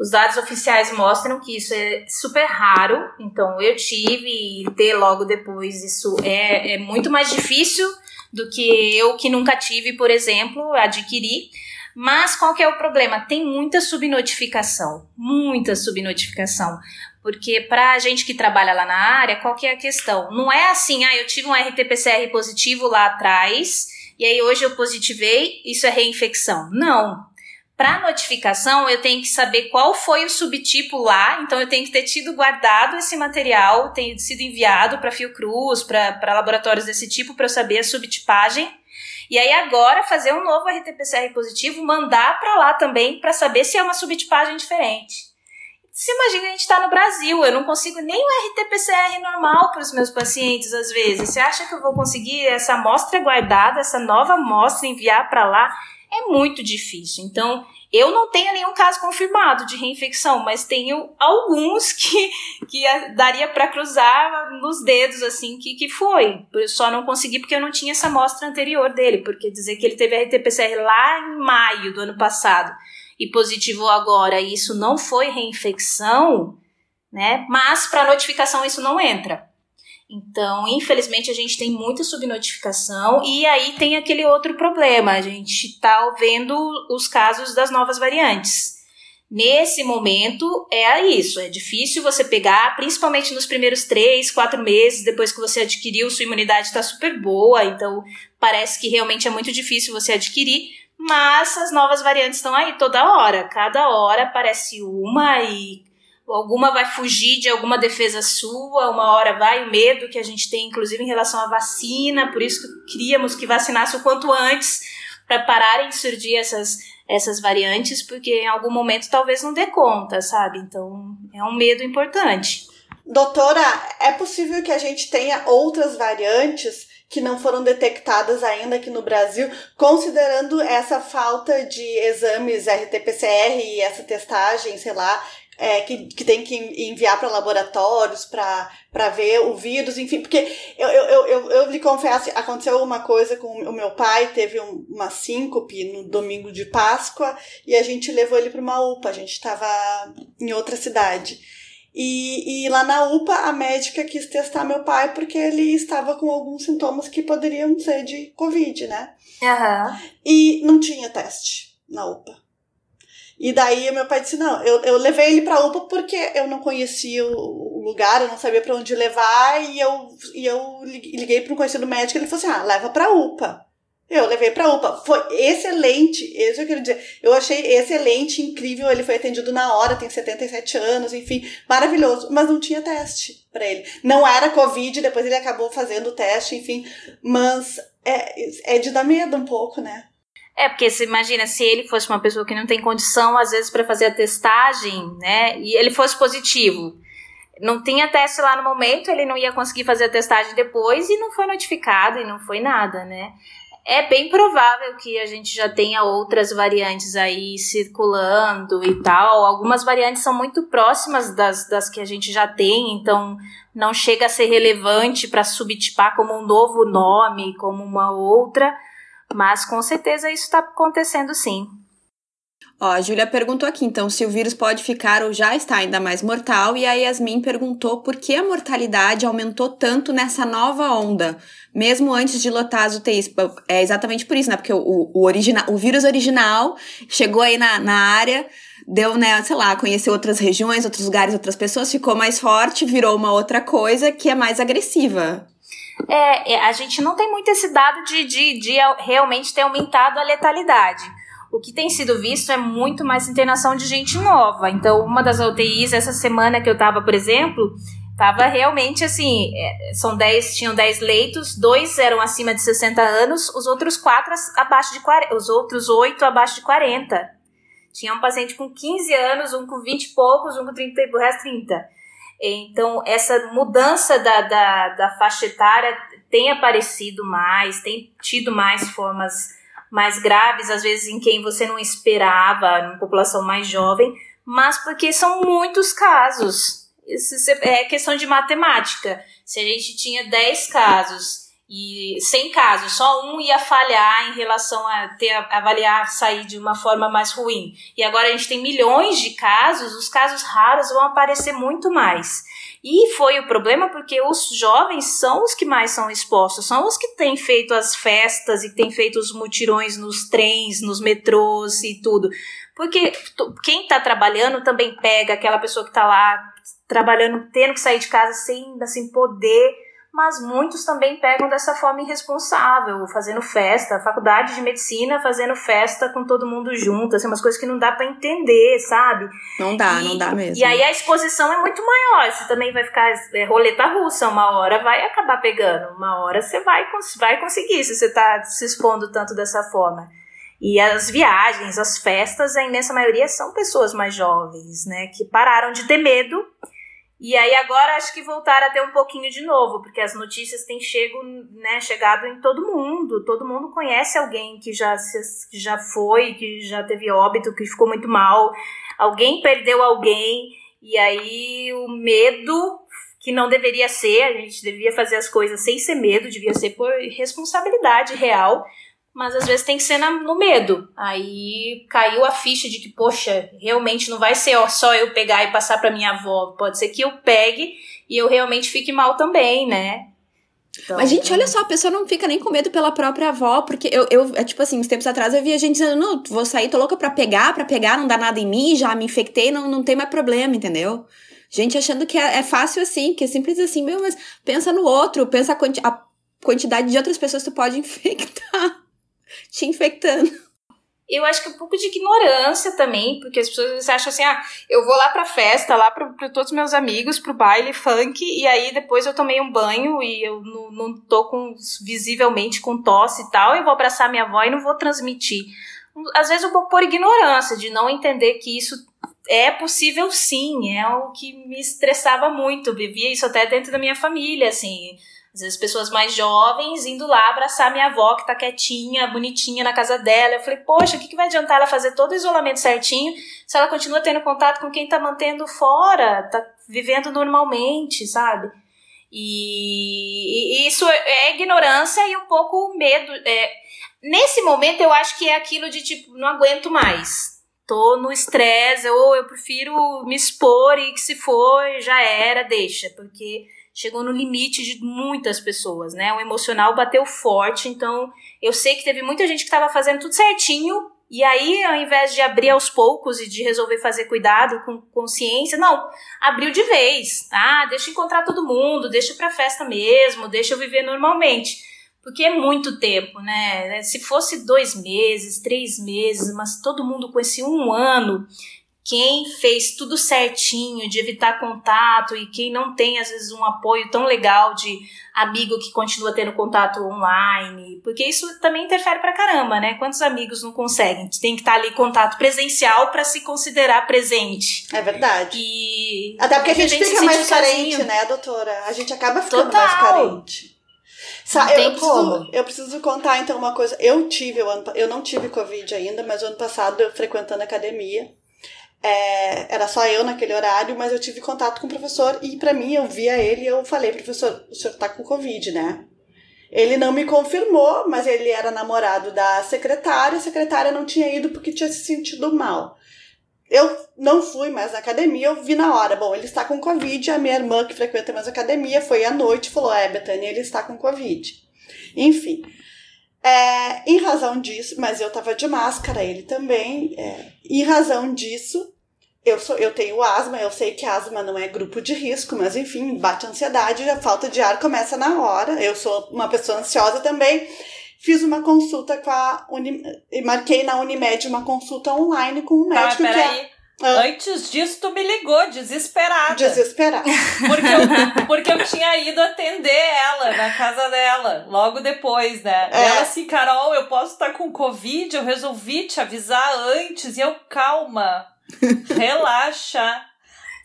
Os dados oficiais mostram que isso é super raro, então eu tive e ter logo depois isso é, é muito mais difícil do que eu que nunca tive, por exemplo, adquirir. Mas qual que é o problema? Tem muita subnotificação, muita subnotificação. Porque para a gente que trabalha lá na área, qual que é a questão? Não é assim, ah, eu tive um RT-PCR positivo lá atrás, e aí hoje eu positivei, isso é reinfecção. Não. Para notificação, eu tenho que saber qual foi o subtipo lá, então eu tenho que ter tido guardado esse material, ter sido enviado para Fiocruz, para laboratórios desse tipo, para eu saber a subtipagem. E aí agora fazer um novo RT-PCR positivo, mandar para lá também para saber se é uma subtipagem diferente. Se imagina a gente está no Brasil, eu não consigo nem um RT-PCR normal para os meus pacientes às vezes. Você acha que eu vou conseguir essa amostra guardada, essa nova amostra enviar para lá? É muito difícil. Então, eu não tenho nenhum caso confirmado de reinfecção, mas tenho alguns que, que daria para cruzar nos dedos, assim, que, que foi. Eu só não consegui porque eu não tinha essa amostra anterior dele, porque dizer que ele teve RT-PCR lá em maio do ano passado e positivou agora e isso não foi reinfecção, né? Mas para notificação isso não entra. Então, infelizmente, a gente tem muita subnotificação e aí tem aquele outro problema. A gente está vendo os casos das novas variantes. Nesse momento, é isso. É difícil você pegar, principalmente nos primeiros três, quatro meses, depois que você adquiriu, sua imunidade está super boa, então parece que realmente é muito difícil você adquirir. Mas as novas variantes estão aí toda hora. Cada hora aparece uma e alguma vai fugir de alguma defesa sua, uma hora vai o medo que a gente tem, inclusive em relação à vacina, por isso que queríamos que vacinasse o quanto antes para pararem de surgir essas, essas variantes, porque em algum momento talvez não dê conta, sabe? Então é um medo importante. Doutora, é possível que a gente tenha outras variantes que não foram detectadas ainda aqui no Brasil, considerando essa falta de exames RT-PCR e essa testagem, sei lá, é, que, que tem que enviar para laboratórios para ver o vírus, enfim, porque eu, eu, eu, eu, eu lhe confesso, aconteceu uma coisa com o meu pai, teve um, uma síncope no domingo de Páscoa e a gente levou ele para uma UPA, a gente estava em outra cidade. E, e lá na UPA a médica quis testar meu pai porque ele estava com alguns sintomas que poderiam ser de Covid, né? Uhum. E não tinha teste na UPA. E daí meu pai disse: não, eu, eu levei ele pra UPA porque eu não conhecia o lugar, eu não sabia para onde levar, e eu, e eu liguei para um conhecido médico e ele falou assim: ah, leva pra UPA. Eu levei pra UPA. Foi excelente, isso eu quero dizer. Eu achei excelente, incrível. Ele foi atendido na hora, tem 77 anos, enfim, maravilhoso. Mas não tinha teste para ele. Não era Covid, depois ele acabou fazendo o teste, enfim. Mas é, é de dar medo um pouco, né? É, porque você imagina, se ele fosse uma pessoa que não tem condição, às vezes, para fazer a testagem, né? E ele fosse positivo. Não tinha teste lá no momento, ele não ia conseguir fazer a testagem depois e não foi notificado e não foi nada, né? É bem provável que a gente já tenha outras variantes aí circulando e tal. Algumas variantes são muito próximas das, das que a gente já tem, então não chega a ser relevante para subtipar como um novo nome, como uma outra mas com certeza isso está acontecendo sim. Ó, a Júlia perguntou aqui, então, se o vírus pode ficar ou já está ainda mais mortal, e a Yasmin perguntou por que a mortalidade aumentou tanto nessa nova onda, mesmo antes de lotar as UTIs. É exatamente por isso, né? Porque o, o, origina, o vírus original chegou aí na, na área, deu, né, sei lá, conheceu outras regiões, outros lugares, outras pessoas, ficou mais forte, virou uma outra coisa que é mais agressiva. É, é, a gente não tem muito esse dado de, de, de realmente ter aumentado a letalidade. O que tem sido visto é muito mais internação de gente nova. Então, uma das UTIs, essa semana que eu tava, por exemplo, tava realmente assim, é, são 10, tinham 10 leitos, dois eram acima de 60 anos, os outros quatro abaixo de 40, os outros oito abaixo de 40. Tinha um paciente com 15 anos, um com 20 e poucos, um com 30 e o resto 30. Então, essa mudança da, da, da faixa etária tem aparecido mais, tem tido mais formas mais graves, às vezes em quem você não esperava, numa população mais jovem, mas porque são muitos casos. Isso é questão de matemática. Se a gente tinha 10 casos e sem casos, só um ia falhar em relação a ter avaliar sair de uma forma mais ruim. E agora a gente tem milhões de casos, os casos raros vão aparecer muito mais. E foi o problema porque os jovens são os que mais são expostos, são os que têm feito as festas e têm feito os mutirões nos trens, nos metrôs e tudo. Porque quem está trabalhando também pega aquela pessoa que está lá trabalhando, tendo que sair de casa sem assim, poder mas muitos também pegam dessa forma irresponsável, fazendo festa, faculdade de medicina fazendo festa com todo mundo junto, assim, umas coisas que não dá para entender, sabe? Não dá, e, não dá mesmo. E aí a exposição é muito maior, você também vai ficar é, roleta russa, uma hora vai acabar pegando, uma hora você vai, vai conseguir se você tá se expondo tanto dessa forma. E as viagens, as festas, a imensa maioria são pessoas mais jovens, né, que pararam de ter medo e aí agora acho que voltaram a ter um pouquinho de novo, porque as notícias têm chego, né, chegado em todo mundo. Todo mundo conhece alguém que já, que já foi, que já teve óbito, que ficou muito mal. Alguém perdeu alguém, e aí o medo, que não deveria ser, a gente devia fazer as coisas sem ser medo, devia ser por responsabilidade real mas às vezes tem que ser na, no medo. Aí caiu a ficha de que, poxa, realmente não vai ser só eu pegar e passar para minha avó. Pode ser que eu pegue e eu realmente fique mal também, né? Então, Mas, gente, olha só, a pessoa não fica nem com medo pela própria avó, porque eu, eu é, tipo assim, uns tempos atrás eu via gente dizendo, não, vou sair, tô louca pra pegar, pra pegar, não dá nada em mim, já me infectei, não, não tem mais problema, entendeu? Gente achando que é, é fácil assim, que é simples assim, meu, mas pensa no outro, pensa a, quanti a quantidade de outras pessoas que tu pode infectar te infectando. Eu acho que é um pouco de ignorância também, porque as pessoas acham assim, ah, eu vou lá pra festa, lá pra, todos os meus amigos, pro baile funk, e aí depois eu tomei um banho e eu não, não tô com, visivelmente com tosse e tal, eu vou abraçar minha avó e não vou transmitir. Às vezes um pouco por ignorância, de não entender que isso é possível sim, é o que me estressava muito, vivia isso até dentro da minha família, assim, às vezes pessoas mais jovens indo lá abraçar minha avó que tá quietinha, bonitinha na casa dela. Eu falei, poxa, o que, que vai adiantar ela fazer todo o isolamento certinho se ela continua tendo contato com quem tá mantendo fora, tá vivendo normalmente, sabe? E, e isso é ignorância e um pouco medo. É, nesse momento eu acho que é aquilo de tipo, não aguento mais. Tô no estresse, ou eu prefiro me expor e que se for, já era, deixa, porque chegou no limite de muitas pessoas, né? O emocional bateu forte, então eu sei que teve muita gente que estava fazendo tudo certinho e aí, ao invés de abrir aos poucos e de resolver fazer cuidado com consciência, não, abriu de vez. Ah, deixa eu encontrar todo mundo, deixa pra festa mesmo, deixa eu viver normalmente. Porque é muito tempo, né? Se fosse dois meses, três meses, mas todo mundo com esse um ano quem fez tudo certinho de evitar contato e quem não tem às vezes um apoio tão legal de amigo que continua tendo contato online, porque isso também interfere pra caramba, né? Quantos amigos não conseguem? Tem que estar ali contato presencial para se considerar presente. É verdade. E até porque a gente, fica mais carente, sozinho. né, doutora? A gente acaba ficando Total. mais carente. Sa eu, preciso, eu preciso contar então uma coisa. Eu tive, eu, eu não tive Covid ainda, mas o ano passado eu frequentando academia. É, era só eu naquele horário, mas eu tive contato com o professor e para mim eu via ele e eu falei, professor, o senhor tá com Covid, né? Ele não me confirmou, mas ele era namorado da secretária, a secretária não tinha ido porque tinha se sentido mal. Eu não fui mais na academia, eu vi na hora. Bom, ele está com Covid. A minha irmã, que frequenta mais academia, foi à noite e falou: É, Betânia, ele está com Covid. Enfim. É, em razão disso, mas eu tava de máscara, ele também. É, em razão disso, eu, sou, eu tenho asma, eu sei que asma não é grupo de risco, mas enfim, bate ansiedade, a falta de ar começa na hora. Eu sou uma pessoa ansiosa também. Fiz uma consulta com a Uni, marquei na Unimed uma consulta online com um tá, médico tá, que é ah. Antes disso, tu me ligou, desesperada. Desesperada. Porque eu, porque eu tinha ido atender ela na casa dela, logo depois, né? É. Ela assim, Carol, eu posso estar com Covid, eu resolvi te avisar antes. E eu, calma, relaxa.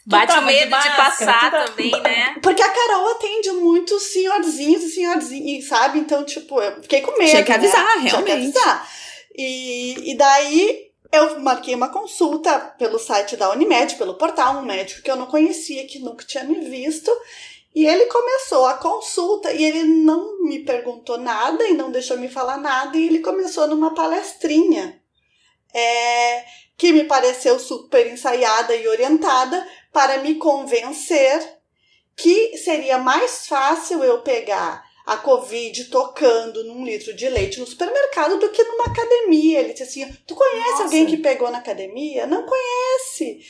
Bate medo de, máscara, de passar tá... também, né? Porque a Carol atende muitos senhorzinhos e senhorzinhos, sabe? Então, tipo, eu fiquei com medo. Tinha que avisar, né? realmente. Tinha que avisar. E, e daí eu marquei uma consulta pelo site da Unimed, pelo portal, um médico que eu não conhecia, que nunca tinha me visto. E ele começou a consulta e ele não me perguntou nada e não deixou me falar nada. E ele começou numa palestrinha é, que me pareceu super ensaiada e orientada para me convencer que seria mais fácil eu pegar a Covid tocando num litro de leite no supermercado do que numa academia. Ele disse assim: Tu conhece Nossa. alguém que pegou na academia? Não conhece.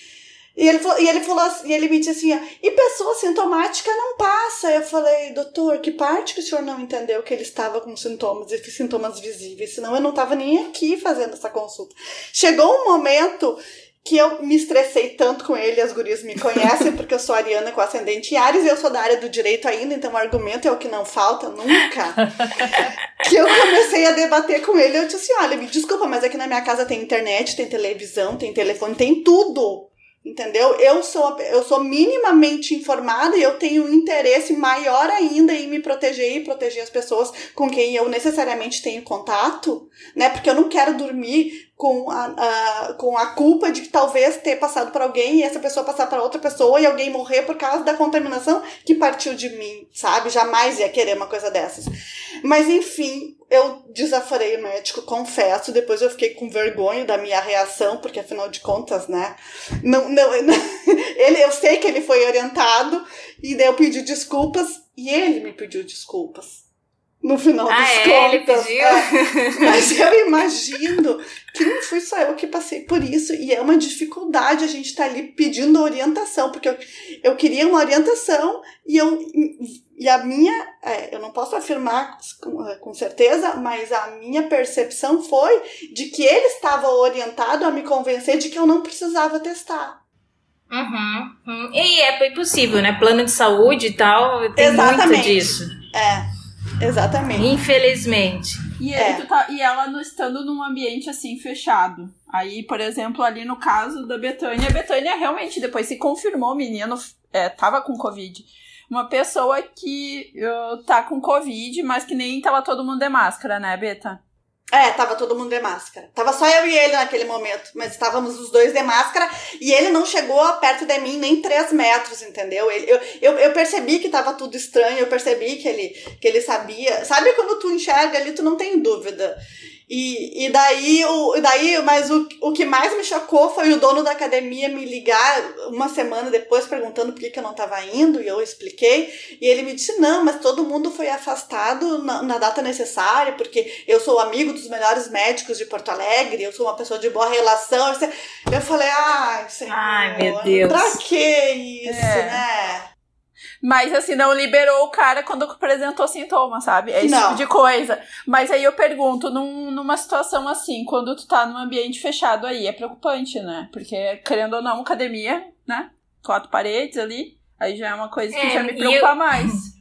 E ele, falou, e ele falou assim, e ele me disse assim, e pessoa sintomática não passa. Eu falei, doutor, que parte que o senhor não entendeu que ele estava com sintomas e sintomas visíveis? Senão eu não estava nem aqui fazendo essa consulta. Chegou um momento que eu me estressei tanto com ele, as gurias me conhecem, porque eu sou ariana com ascendente em Ares e eu sou da área do direito ainda, então o argumento é o que não falta nunca. que eu comecei a debater com ele, eu disse assim, olha, me desculpa, mas aqui na minha casa tem internet, tem televisão, tem telefone, tem tudo. Entendeu? Eu sou, eu sou minimamente informada e eu tenho um interesse maior ainda em me proteger e proteger as pessoas com quem eu necessariamente tenho contato, né? Porque eu não quero dormir com a, a, com a culpa de talvez ter passado para alguém e essa pessoa passar para outra pessoa e alguém morrer por causa da contaminação que partiu de mim, sabe? Jamais ia querer uma coisa dessas. Mas enfim, eu desaforei o médico, confesso. Depois eu fiquei com vergonha da minha reação, porque afinal de contas, né? Não, não, ele, eu sei que ele foi orientado e daí eu pedi desculpas e ele me pediu desculpas no final ah, das é? contas. Ele é. Mas eu imagino que não fui só eu que passei por isso. E é uma dificuldade a gente estar tá ali pedindo orientação, porque eu, eu queria uma orientação e eu. E a minha, é, eu não posso afirmar com, com certeza, mas a minha percepção foi de que ele estava orientado a me convencer de que eu não precisava testar. Uhum, uhum. E é possível, né? Plano de saúde e tal, tem Exatamente. muito disso. É. Exatamente. Infelizmente. E, é. tá, e ela não estando num ambiente assim fechado. Aí, por exemplo, ali no caso da Betânia, a Betânia realmente depois se confirmou, o menino é, tava com Covid. Uma pessoa que uh, tá com Covid, mas que nem tava todo mundo de máscara, né, Beta? É, tava todo mundo de máscara. Tava só eu e ele naquele momento, mas estávamos os dois de máscara e ele não chegou perto de mim nem três metros, entendeu? Ele, eu, eu, eu percebi que tava tudo estranho, eu percebi que ele, que ele sabia. Sabe quando tu enxerga ali, tu não tem dúvida. E, e daí, o, daí, mas o, o que mais me chocou foi o dono da academia me ligar uma semana depois perguntando por que, que eu não estava indo, e eu expliquei. E ele me disse: não, mas todo mundo foi afastado na, na data necessária, porque eu sou amigo dos melhores médicos de Porto Alegre, eu sou uma pessoa de boa relação. Eu falei: ai, senhor, ai, meu Deus. pra que isso, é. né? Mas assim, não liberou o cara quando apresentou sintomas, sabe? É esse não. tipo de coisa. Mas aí eu pergunto, num, numa situação assim, quando tu tá num ambiente fechado aí, é preocupante, né? Porque, querendo ou não, academia, né? Quatro paredes ali, aí já é uma coisa que é, já me preocupa eu... mais.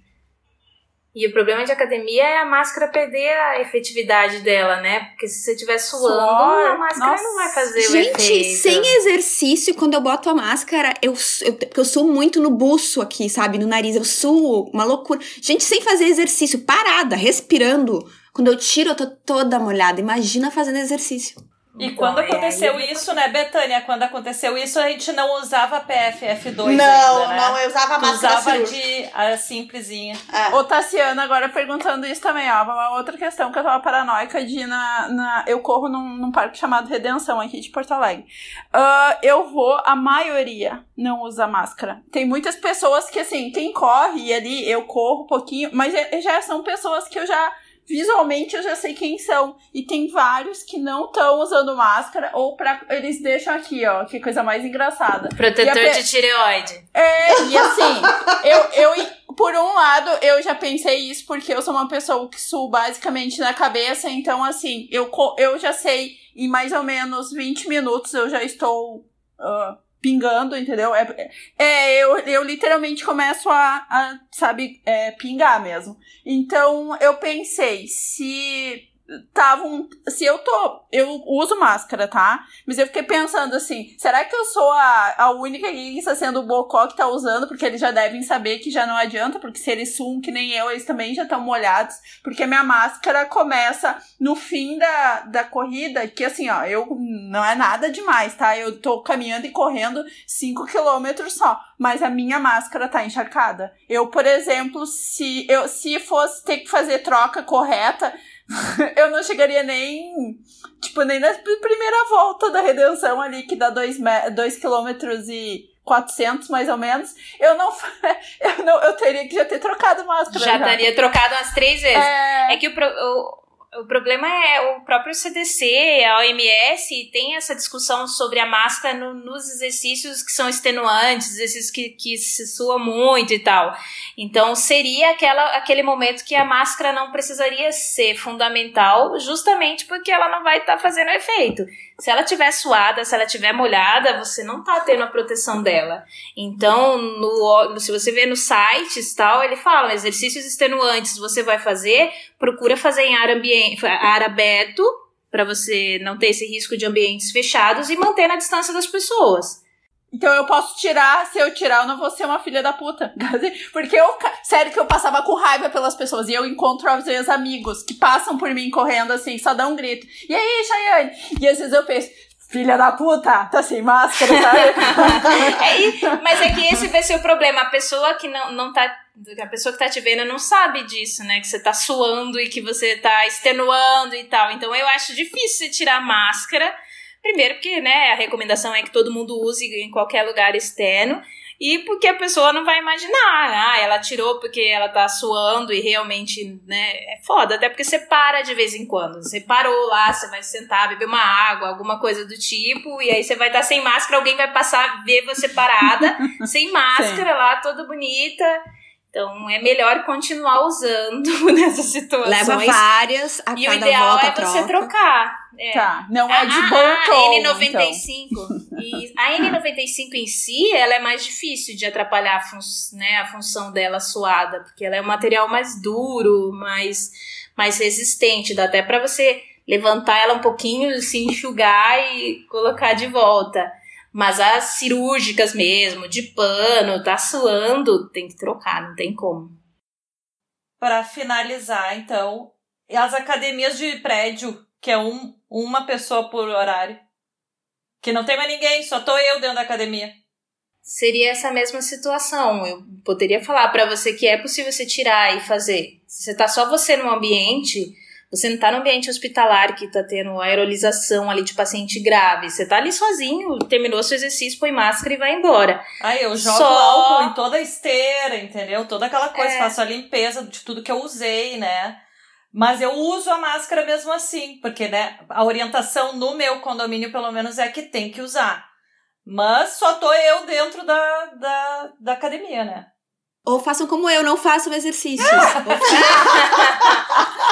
E o problema de academia é a máscara perder a efetividade dela, né? Porque se você estiver suando, Suor. a máscara Nossa. não vai fazer Gente, o efeito. Gente, sem exercício, quando eu boto a máscara, eu, eu, porque eu suo muito no buço aqui, sabe? No nariz, eu suo, uma loucura. Gente, sem fazer exercício, parada, respirando. Quando eu tiro, eu tô toda molhada. Imagina fazendo exercício. E então, quando aconteceu é, isso, né, Betânia? Quando aconteceu isso, a gente não usava PFF2 não, ainda, né? Não, eu usava a máscara usava de a simplesinha. É. Ô, Tassiana, agora perguntando isso também, ó. Uma outra questão que eu tava paranoica de ir na. na eu corro num, num parque chamado Redenção, aqui de Porto Alegre. Uh, eu vou, a maioria não usa máscara. Tem muitas pessoas que, assim, quem corre ali, eu corro um pouquinho, mas já são pessoas que eu já visualmente eu já sei quem são. E tem vários que não estão usando máscara, ou pra, eles deixam aqui, ó, que coisa mais engraçada. Protetor pe... de tireoide. É, e assim, eu, eu, por um lado, eu já pensei isso porque eu sou uma pessoa que suo basicamente na cabeça, então assim, eu, eu já sei, em mais ou menos 20 minutos eu já estou. Uh, pingando, entendeu? É, é eu, eu literalmente começo a, a sabe, é, pingar mesmo. Então eu pensei, se estavam. Se eu tô. Eu uso máscara, tá? Mas eu fiquei pensando assim: será que eu sou a, a única que está sendo o bocó que tá usando? Porque eles já devem saber que já não adianta, porque se eles suam que nem eu, eles também já estão molhados. Porque minha máscara começa no fim da, da corrida, que assim, ó, eu não é nada demais, tá? Eu tô caminhando e correndo 5 quilômetros só. Mas a minha máscara tá encharcada. Eu, por exemplo, se eu se fosse ter que fazer troca correta eu não chegaria nem, tipo, nem na primeira volta da redenção ali, que dá 2 km e 400 mais ou menos, eu não, eu não, eu teria que já ter trocado máscara. Já, já. teria trocado umas três vezes. É, é que o, o, o problema é o próprio CDC, a OMS, tem essa discussão sobre a máscara no, nos exercícios que são extenuantes, exercícios que, que se sua muito e tal. Então, seria aquela, aquele momento que a máscara não precisaria ser fundamental, justamente porque ela não vai estar tá fazendo efeito. Se ela tiver suada, se ela tiver molhada, você não está tendo a proteção dela. Então, no, se você vê nos sites tal, ele fala, exercícios extenuantes você vai fazer, procura fazer em ar, ambiente, ar aberto, para você não ter esse risco de ambientes fechados e manter na distância das pessoas. Então eu posso tirar, se eu tirar, eu não vou ser uma filha da puta. Porque eu, sério que eu passava com raiva pelas pessoas. E eu encontro às vezes amigos que passam por mim correndo assim, só dá um grito. E aí, Chayane? E às vezes eu penso, filha da puta, tá sem máscara, sabe? é, mas é que esse vai ser o problema. A pessoa que não, não tá a pessoa que tá te vendo não sabe disso, né? Que você tá suando e que você tá extenuando e tal. Então eu acho difícil você tirar a máscara. Primeiro porque, né, a recomendação é que todo mundo use em qualquer lugar externo. E porque a pessoa não vai imaginar, ah, ela tirou porque ela tá suando e realmente, né, é foda. Até porque você para de vez em quando. Você parou lá, você vai sentar, beber uma água, alguma coisa do tipo, e aí você vai estar tá sem máscara, alguém vai passar, ver você parada, sem máscara Sim. lá, toda bonita. Então é melhor continuar usando nessas situações. Leva várias, a e cada o ideal volta é troca. você trocar. É. Tá, não é de ah, bom A N95. Então. E a N95 em si, ela é mais difícil de atrapalhar a, fun né, a função dela suada, porque ela é um material mais duro, mais, mais resistente. Dá até para você levantar ela um pouquinho, se enxugar e colocar de volta. Mas as cirúrgicas mesmo, de pano, tá suando, tem que trocar, não tem como. Para finalizar, então, as academias de prédio, que é um, uma pessoa por horário. Que não tem mais ninguém, só tô eu dentro da academia. Seria essa mesma situação. Eu poderia falar para você que é possível você tirar e fazer. Se você tá só você no ambiente, você não tá no ambiente hospitalar que tá tendo aerolização ali de paciente grave. Você tá ali sozinho, terminou seu exercício, põe máscara e vai embora. Aí eu jogo Só... álcool em toda a esteira, entendeu? Toda aquela coisa, é... faço a limpeza de tudo que eu usei, né? Mas eu uso a máscara mesmo assim, porque, né, a orientação no meu condomínio, pelo menos, é que tem que usar. Mas só tô eu dentro da, da, da academia, né? Ou façam como eu, não façam exercícios.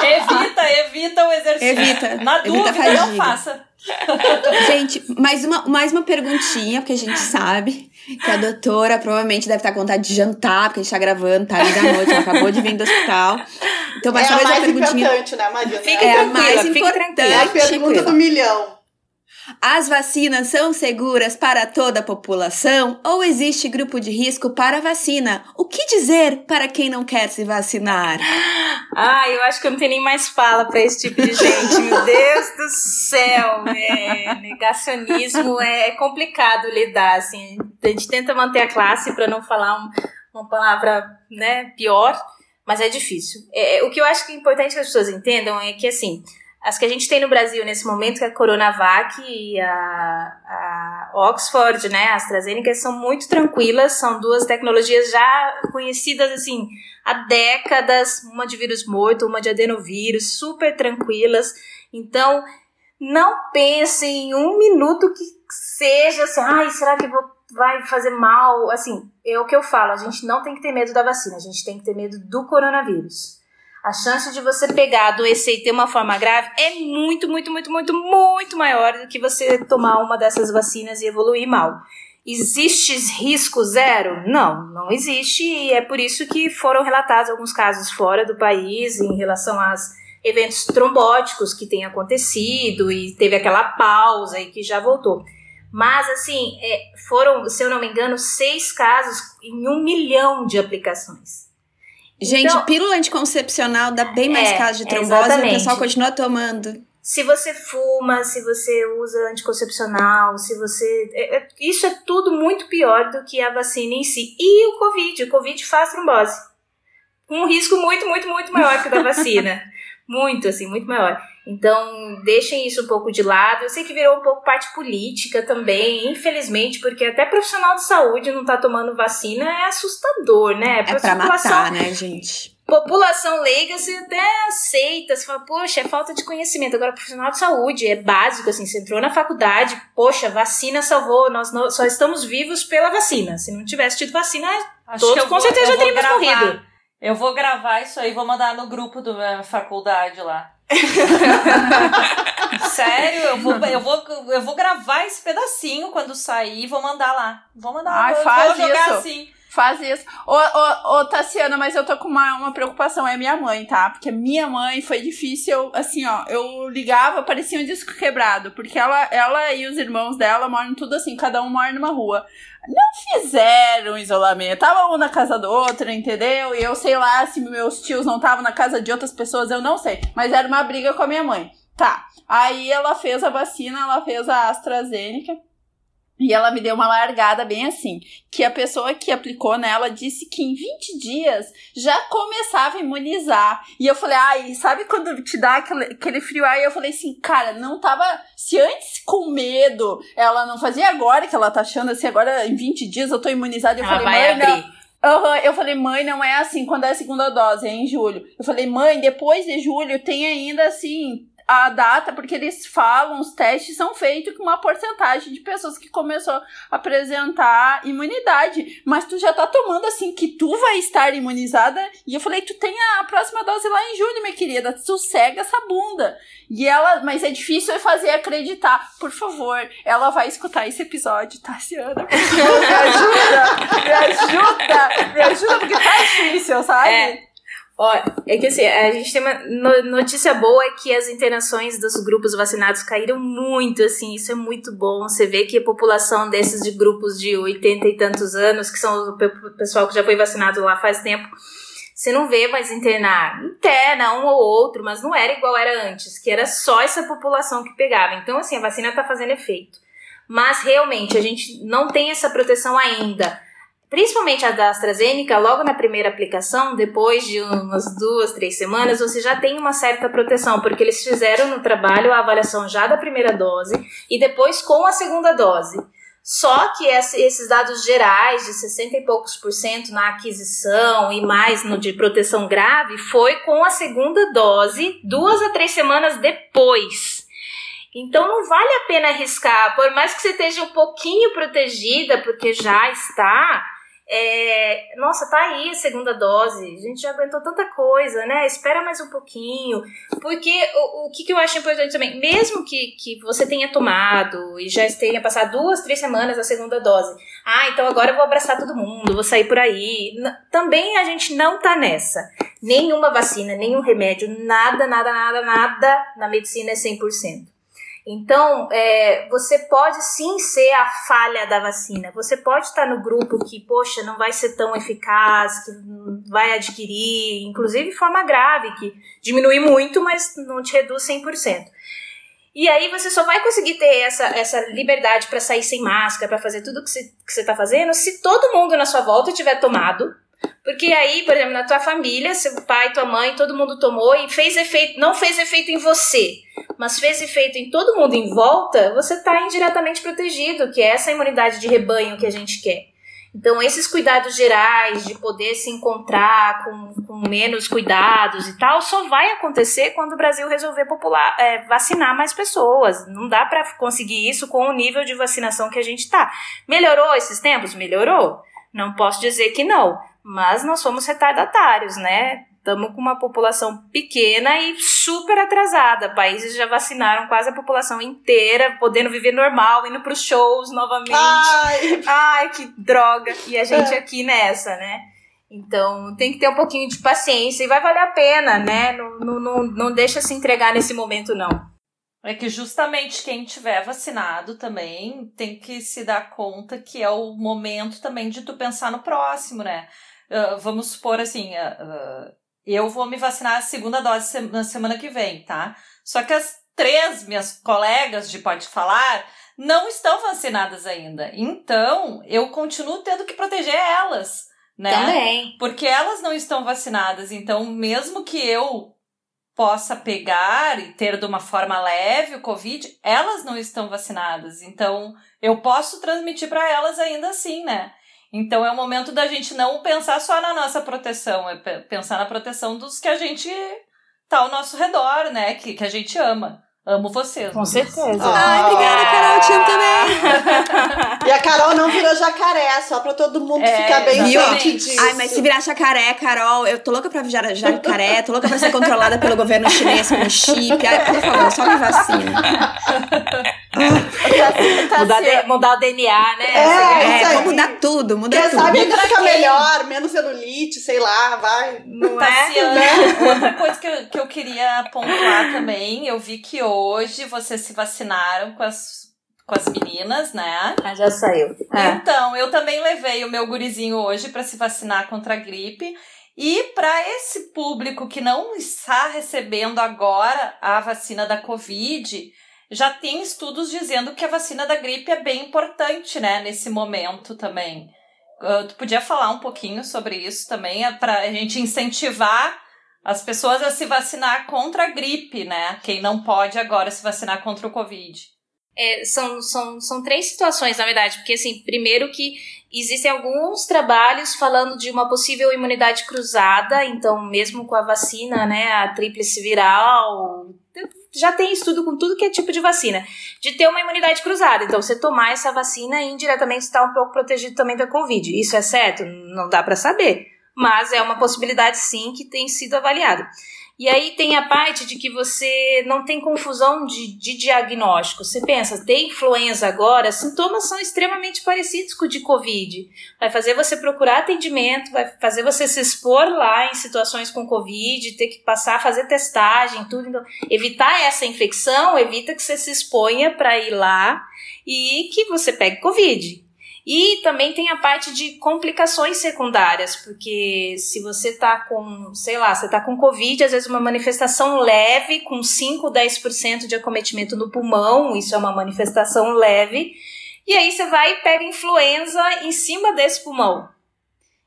evita, evita o exercício. Evita. Na dúvida, não faça. Gente, mais uma, mais uma perguntinha, porque a gente sabe que a doutora provavelmente deve estar com vontade de jantar, porque a gente tá gravando, tá ali da noite, ela acabou de vir do hospital. Então, mais é uma perguntinha. importante, né, Marina? Fica é a mais importante. É a pergunta do milhão. As vacinas são seguras para toda a população ou existe grupo de risco para vacina? O que dizer para quem não quer se vacinar? Ah, eu acho que eu não tenho nem mais fala para esse tipo de gente. Meu Deus do céu, é, negacionismo é complicado lidar. Assim, a gente tenta manter a classe para não falar um, uma palavra né, pior, mas é difícil. É, o que eu acho que é importante que as pessoas entendam é que assim as que a gente tem no Brasil nesse momento, que é a Coronavac e a, a Oxford, né, a AstraZeneca, são muito tranquilas, são duas tecnologias já conhecidas, assim, há décadas, uma de vírus morto, uma de adenovírus, super tranquilas. Então, não pense em um minuto que seja assim, ai, será que vou, vai fazer mal? Assim, é o que eu falo, a gente não tem que ter medo da vacina, a gente tem que ter medo do coronavírus. A chance de você pegar, adoecer e ter uma forma grave é muito, muito, muito, muito, muito maior do que você tomar uma dessas vacinas e evoluir mal. Existe risco zero? Não, não existe e é por isso que foram relatados alguns casos fora do país em relação aos eventos trombóticos que têm acontecido e teve aquela pausa e que já voltou. Mas, assim, é, foram, se eu não me engano, seis casos em um milhão de aplicações. Gente, então, pílula anticoncepcional dá bem mais é, casos de trombose exatamente. e o pessoal continua tomando. Se você fuma, se você usa anticoncepcional, se você. É, é, isso é tudo muito pior do que a vacina em si. E o Covid. O Covid faz trombose. Um risco muito, muito, muito maior que o da vacina. muito, assim, muito maior. Então, deixem isso um pouco de lado. Eu sei que virou um pouco parte política também, infelizmente, porque até profissional de saúde não tá tomando vacina é assustador, né? Pra é pra matar, né, gente? População leiga, você até aceita, você fala, poxa, é falta de conhecimento. Agora, profissional de saúde, é básico, assim, você entrou na faculdade, poxa, vacina salvou, nós só estamos vivos pela vacina. Se não tivesse tido vacina, Acho todos com vou, certeza já teríamos morrido. Eu vou gravar isso aí, vou mandar no grupo da faculdade lá. Sério, eu vou, eu, vou, eu vou gravar esse pedacinho quando sair e vou mandar lá. Vou mandar Ai, vou, faz vou jogar isso. assim. Faz isso. Ô, ô, ô, Tassiana, mas eu tô com uma, uma preocupação, é minha mãe, tá? Porque minha mãe foi difícil, assim, ó, eu ligava, parecia um disco quebrado, porque ela, ela e os irmãos dela moram tudo assim, cada um mora numa rua. Não fizeram isolamento, tava um na casa do outro, entendeu? E eu sei lá se meus tios não estavam na casa de outras pessoas, eu não sei. Mas era uma briga com a minha mãe. Tá. Aí ela fez a vacina, ela fez a AstraZeneca. E ela me deu uma largada bem assim, que a pessoa que aplicou nela disse que em 20 dias já começava a imunizar. E eu falei, ai, sabe quando te dá aquele, aquele frio? Aí eu falei assim, cara, não tava. Se antes com medo ela não fazia agora que ela tá achando assim, agora em 20 dias eu tô imunizada. Eu ela falei, vai mãe, abrir. não. Uhum. Eu falei, mãe, não é assim quando é a segunda dose, é em julho. Eu falei, mãe, depois de julho tem ainda assim a data, porque eles falam, os testes são feitos com uma porcentagem de pessoas que começou a apresentar imunidade. Mas tu já tá tomando assim que tu vai estar imunizada. E eu falei, tu tem a próxima dose lá em julho, minha querida. Sossega essa bunda. E ela, mas é difícil fazer acreditar. Por favor, ela vai escutar esse episódio, Tassiana. Tá, me ajuda, me ajuda, me ajuda, porque tá difícil, sabe? É. Ó, é que assim, a gente tem uma notícia boa é que as internações dos grupos vacinados caíram muito, assim, isso é muito bom. Você vê que a população desses de grupos de 80 e tantos anos, que são o pessoal que já foi vacinado lá faz tempo, você não vê mais internar. Interna um ou outro, mas não era igual era antes, que era só essa população que pegava. Então, assim, a vacina tá fazendo efeito. Mas realmente a gente não tem essa proteção ainda principalmente a da AstraZeneca, logo na primeira aplicação, depois de umas duas, três semanas, você já tem uma certa proteção, porque eles fizeram no trabalho a avaliação já da primeira dose e depois com a segunda dose. Só que esses dados gerais de 60 e poucos por cento na aquisição e mais no de proteção grave foi com a segunda dose duas a três semanas depois. Então não vale a pena arriscar, por mais que você esteja um pouquinho protegida, porque já está, é, nossa, tá aí a segunda dose, a gente já aguentou tanta coisa, né? Espera mais um pouquinho. Porque o, o que, que eu acho importante também, mesmo que, que você tenha tomado e já tenha passado duas, três semanas a segunda dose, ah, então agora eu vou abraçar todo mundo, vou sair por aí. Também a gente não tá nessa. Nenhuma vacina, nenhum remédio, nada, nada, nada, nada na medicina é 100%. Então, é, você pode sim ser a falha da vacina. Você pode estar no grupo que, poxa, não vai ser tão eficaz, que vai adquirir, inclusive forma grave, que diminui muito, mas não te reduz 100%. E aí você só vai conseguir ter essa, essa liberdade para sair sem máscara, para fazer tudo que você está fazendo, se todo mundo na sua volta tiver tomado porque aí, por exemplo, na tua família, seu pai, tua mãe, todo mundo tomou e fez efeito, não fez efeito em você, mas fez efeito em todo mundo em volta, você está indiretamente protegido, que é essa imunidade de rebanho que a gente quer. Então, esses cuidados gerais de poder se encontrar com, com menos cuidados e tal, só vai acontecer quando o Brasil resolver popular, é, vacinar mais pessoas. Não dá para conseguir isso com o nível de vacinação que a gente está. Melhorou esses tempos? Melhorou. Não posso dizer que não mas nós somos retardatários, né? Estamos com uma população pequena e super atrasada. Países já vacinaram quase a população inteira, podendo viver normal, indo para os shows novamente. Ai. Ai, que droga! E a gente é. aqui nessa, né? Então tem que ter um pouquinho de paciência e vai valer a pena, né? Não, não, não, não deixa se entregar nesse momento, não. É que justamente quem tiver vacinado também tem que se dar conta que é o momento também de tu pensar no próximo, né? Uh, vamos supor assim, uh, eu vou me vacinar a segunda dose na semana que vem, tá? Só que as três minhas colegas de Pode Falar não estão vacinadas ainda. Então, eu continuo tendo que proteger elas, né? Também. Porque elas não estão vacinadas. Então, mesmo que eu possa pegar e ter de uma forma leve o Covid, elas não estão vacinadas. Então, eu posso transmitir para elas ainda assim, né? Então é o momento da gente não pensar só na nossa proteção, é pensar na proteção dos que a gente tá ao nosso redor, né? Que, que a gente ama. Amo vocês. Com certeza. Ai, obrigada, Carol. Te amo também. e a Carol não virou jacaré, só pra todo mundo é, ficar bem ciente disso. Ai, mas se virar jacaré, Carol, eu tô louca pra virar jacaré, tô louca pra ser controlada pelo governo chinês com chip. Ai, por favor, só me vacina. mudar, de, mudar o DNA, né? É, é vou mudar tudo, mudar tudo. sabe que fica melhor, menos celulite, sei lá, vai. Não é? Né? Outra coisa que eu, que eu queria pontuar também, eu vi que hoje vocês se vacinaram com as com as meninas, né? Ah, já saiu. É. Então, eu também levei o meu gurizinho hoje para se vacinar contra a gripe. E para esse público que não está recebendo agora a vacina da Covid, já tem estudos dizendo que a vacina da gripe é bem importante, né, nesse momento também. Uh, tu podia falar um pouquinho sobre isso também, é para a gente incentivar as pessoas a se vacinar contra a gripe, né? Quem não pode agora se vacinar contra o Covid. É, são, são, são três situações, na verdade, porque assim, primeiro que existem alguns trabalhos falando de uma possível imunidade cruzada, então mesmo com a vacina, né, a tríplice viral, já tem estudo com tudo que é tipo de vacina, de ter uma imunidade cruzada. Então, você tomar essa vacina indiretamente está um pouco protegido também da Covid. Isso é certo? Não dá para saber. Mas é uma possibilidade sim que tem sido avaliada. E aí tem a parte de que você não tem confusão de, de diagnóstico. Você pensa, tem influenza agora, sintomas são extremamente parecidos com o de Covid. Vai fazer você procurar atendimento, vai fazer você se expor lá em situações com Covid, ter que passar, fazer testagem, tudo. Então, evitar essa infecção, evita que você se exponha para ir lá e que você pegue Covid. E também tem a parte de complicações secundárias, porque se você tá com, sei lá, você tá com Covid, às vezes uma manifestação leve, com 5, 10% de acometimento no pulmão, isso é uma manifestação leve, e aí você vai e pega influenza em cima desse pulmão.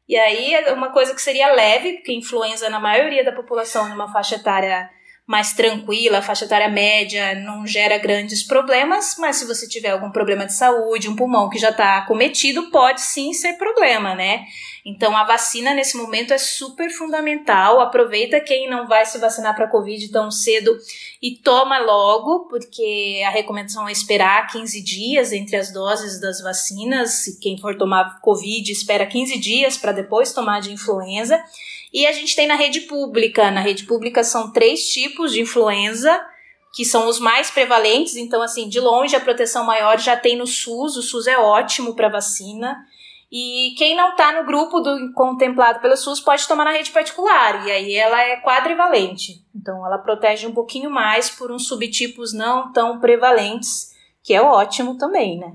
E aí é uma coisa que seria leve, porque influenza na maioria da população numa faixa etária mais tranquila, faixa etária média, não gera grandes problemas, mas se você tiver algum problema de saúde, um pulmão que já está acometido, pode sim ser problema, né? Então a vacina nesse momento é super fundamental. Aproveita quem não vai se vacinar para Covid tão cedo e toma logo, porque a recomendação é esperar 15 dias entre as doses das vacinas. Quem for tomar Covid espera 15 dias para depois tomar de influenza. E a gente tem na rede pública. Na rede pública são três tipos de influenza que são os mais prevalentes, então assim, de longe a proteção maior já tem no SUS, o SUS é ótimo para vacina. E quem não está no grupo do contemplado pelo SUS pode tomar na rede particular, e aí ela é quadrivalente. Então ela protege um pouquinho mais por uns subtipos não tão prevalentes, que é ótimo também, né?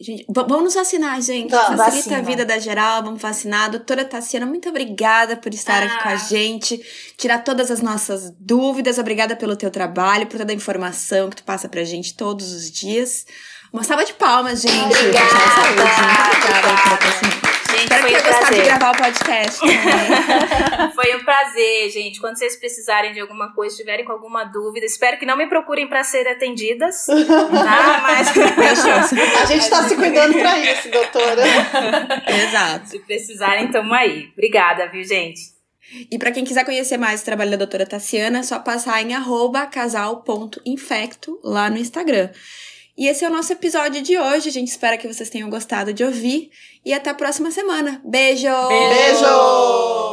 Gente, vamos nos vacinar, gente. Tá, Facilita vacina. a vida da geral, vamos vacinar. Doutora Tassiana, muito obrigada por estar ah. aqui com a ah. gente, tirar todas as nossas dúvidas. Obrigada pelo teu trabalho, por toda a informação que tu passa pra gente todos os dias. Uma salva de palmas, gente. Obrigada. Saúde. Obrigada, obrigada. Gente, Espero foi que um prazer. de gravar o podcast. foi um prazer, gente. Quando vocês precisarem de alguma coisa, tiverem com alguma dúvida, espero que não me procurem para ser atendidas. tá? Mas a gente está se cuidando para isso, doutora. Exato. Se precisarem, tamo aí. Obrigada, viu, gente? E para quem quiser conhecer mais o trabalho da doutora Tassiana, é só passar em casal.infecto lá no Instagram. E esse é o nosso episódio de hoje. A gente espera que vocês tenham gostado de ouvir. E até a próxima semana. Beijo! Beijo!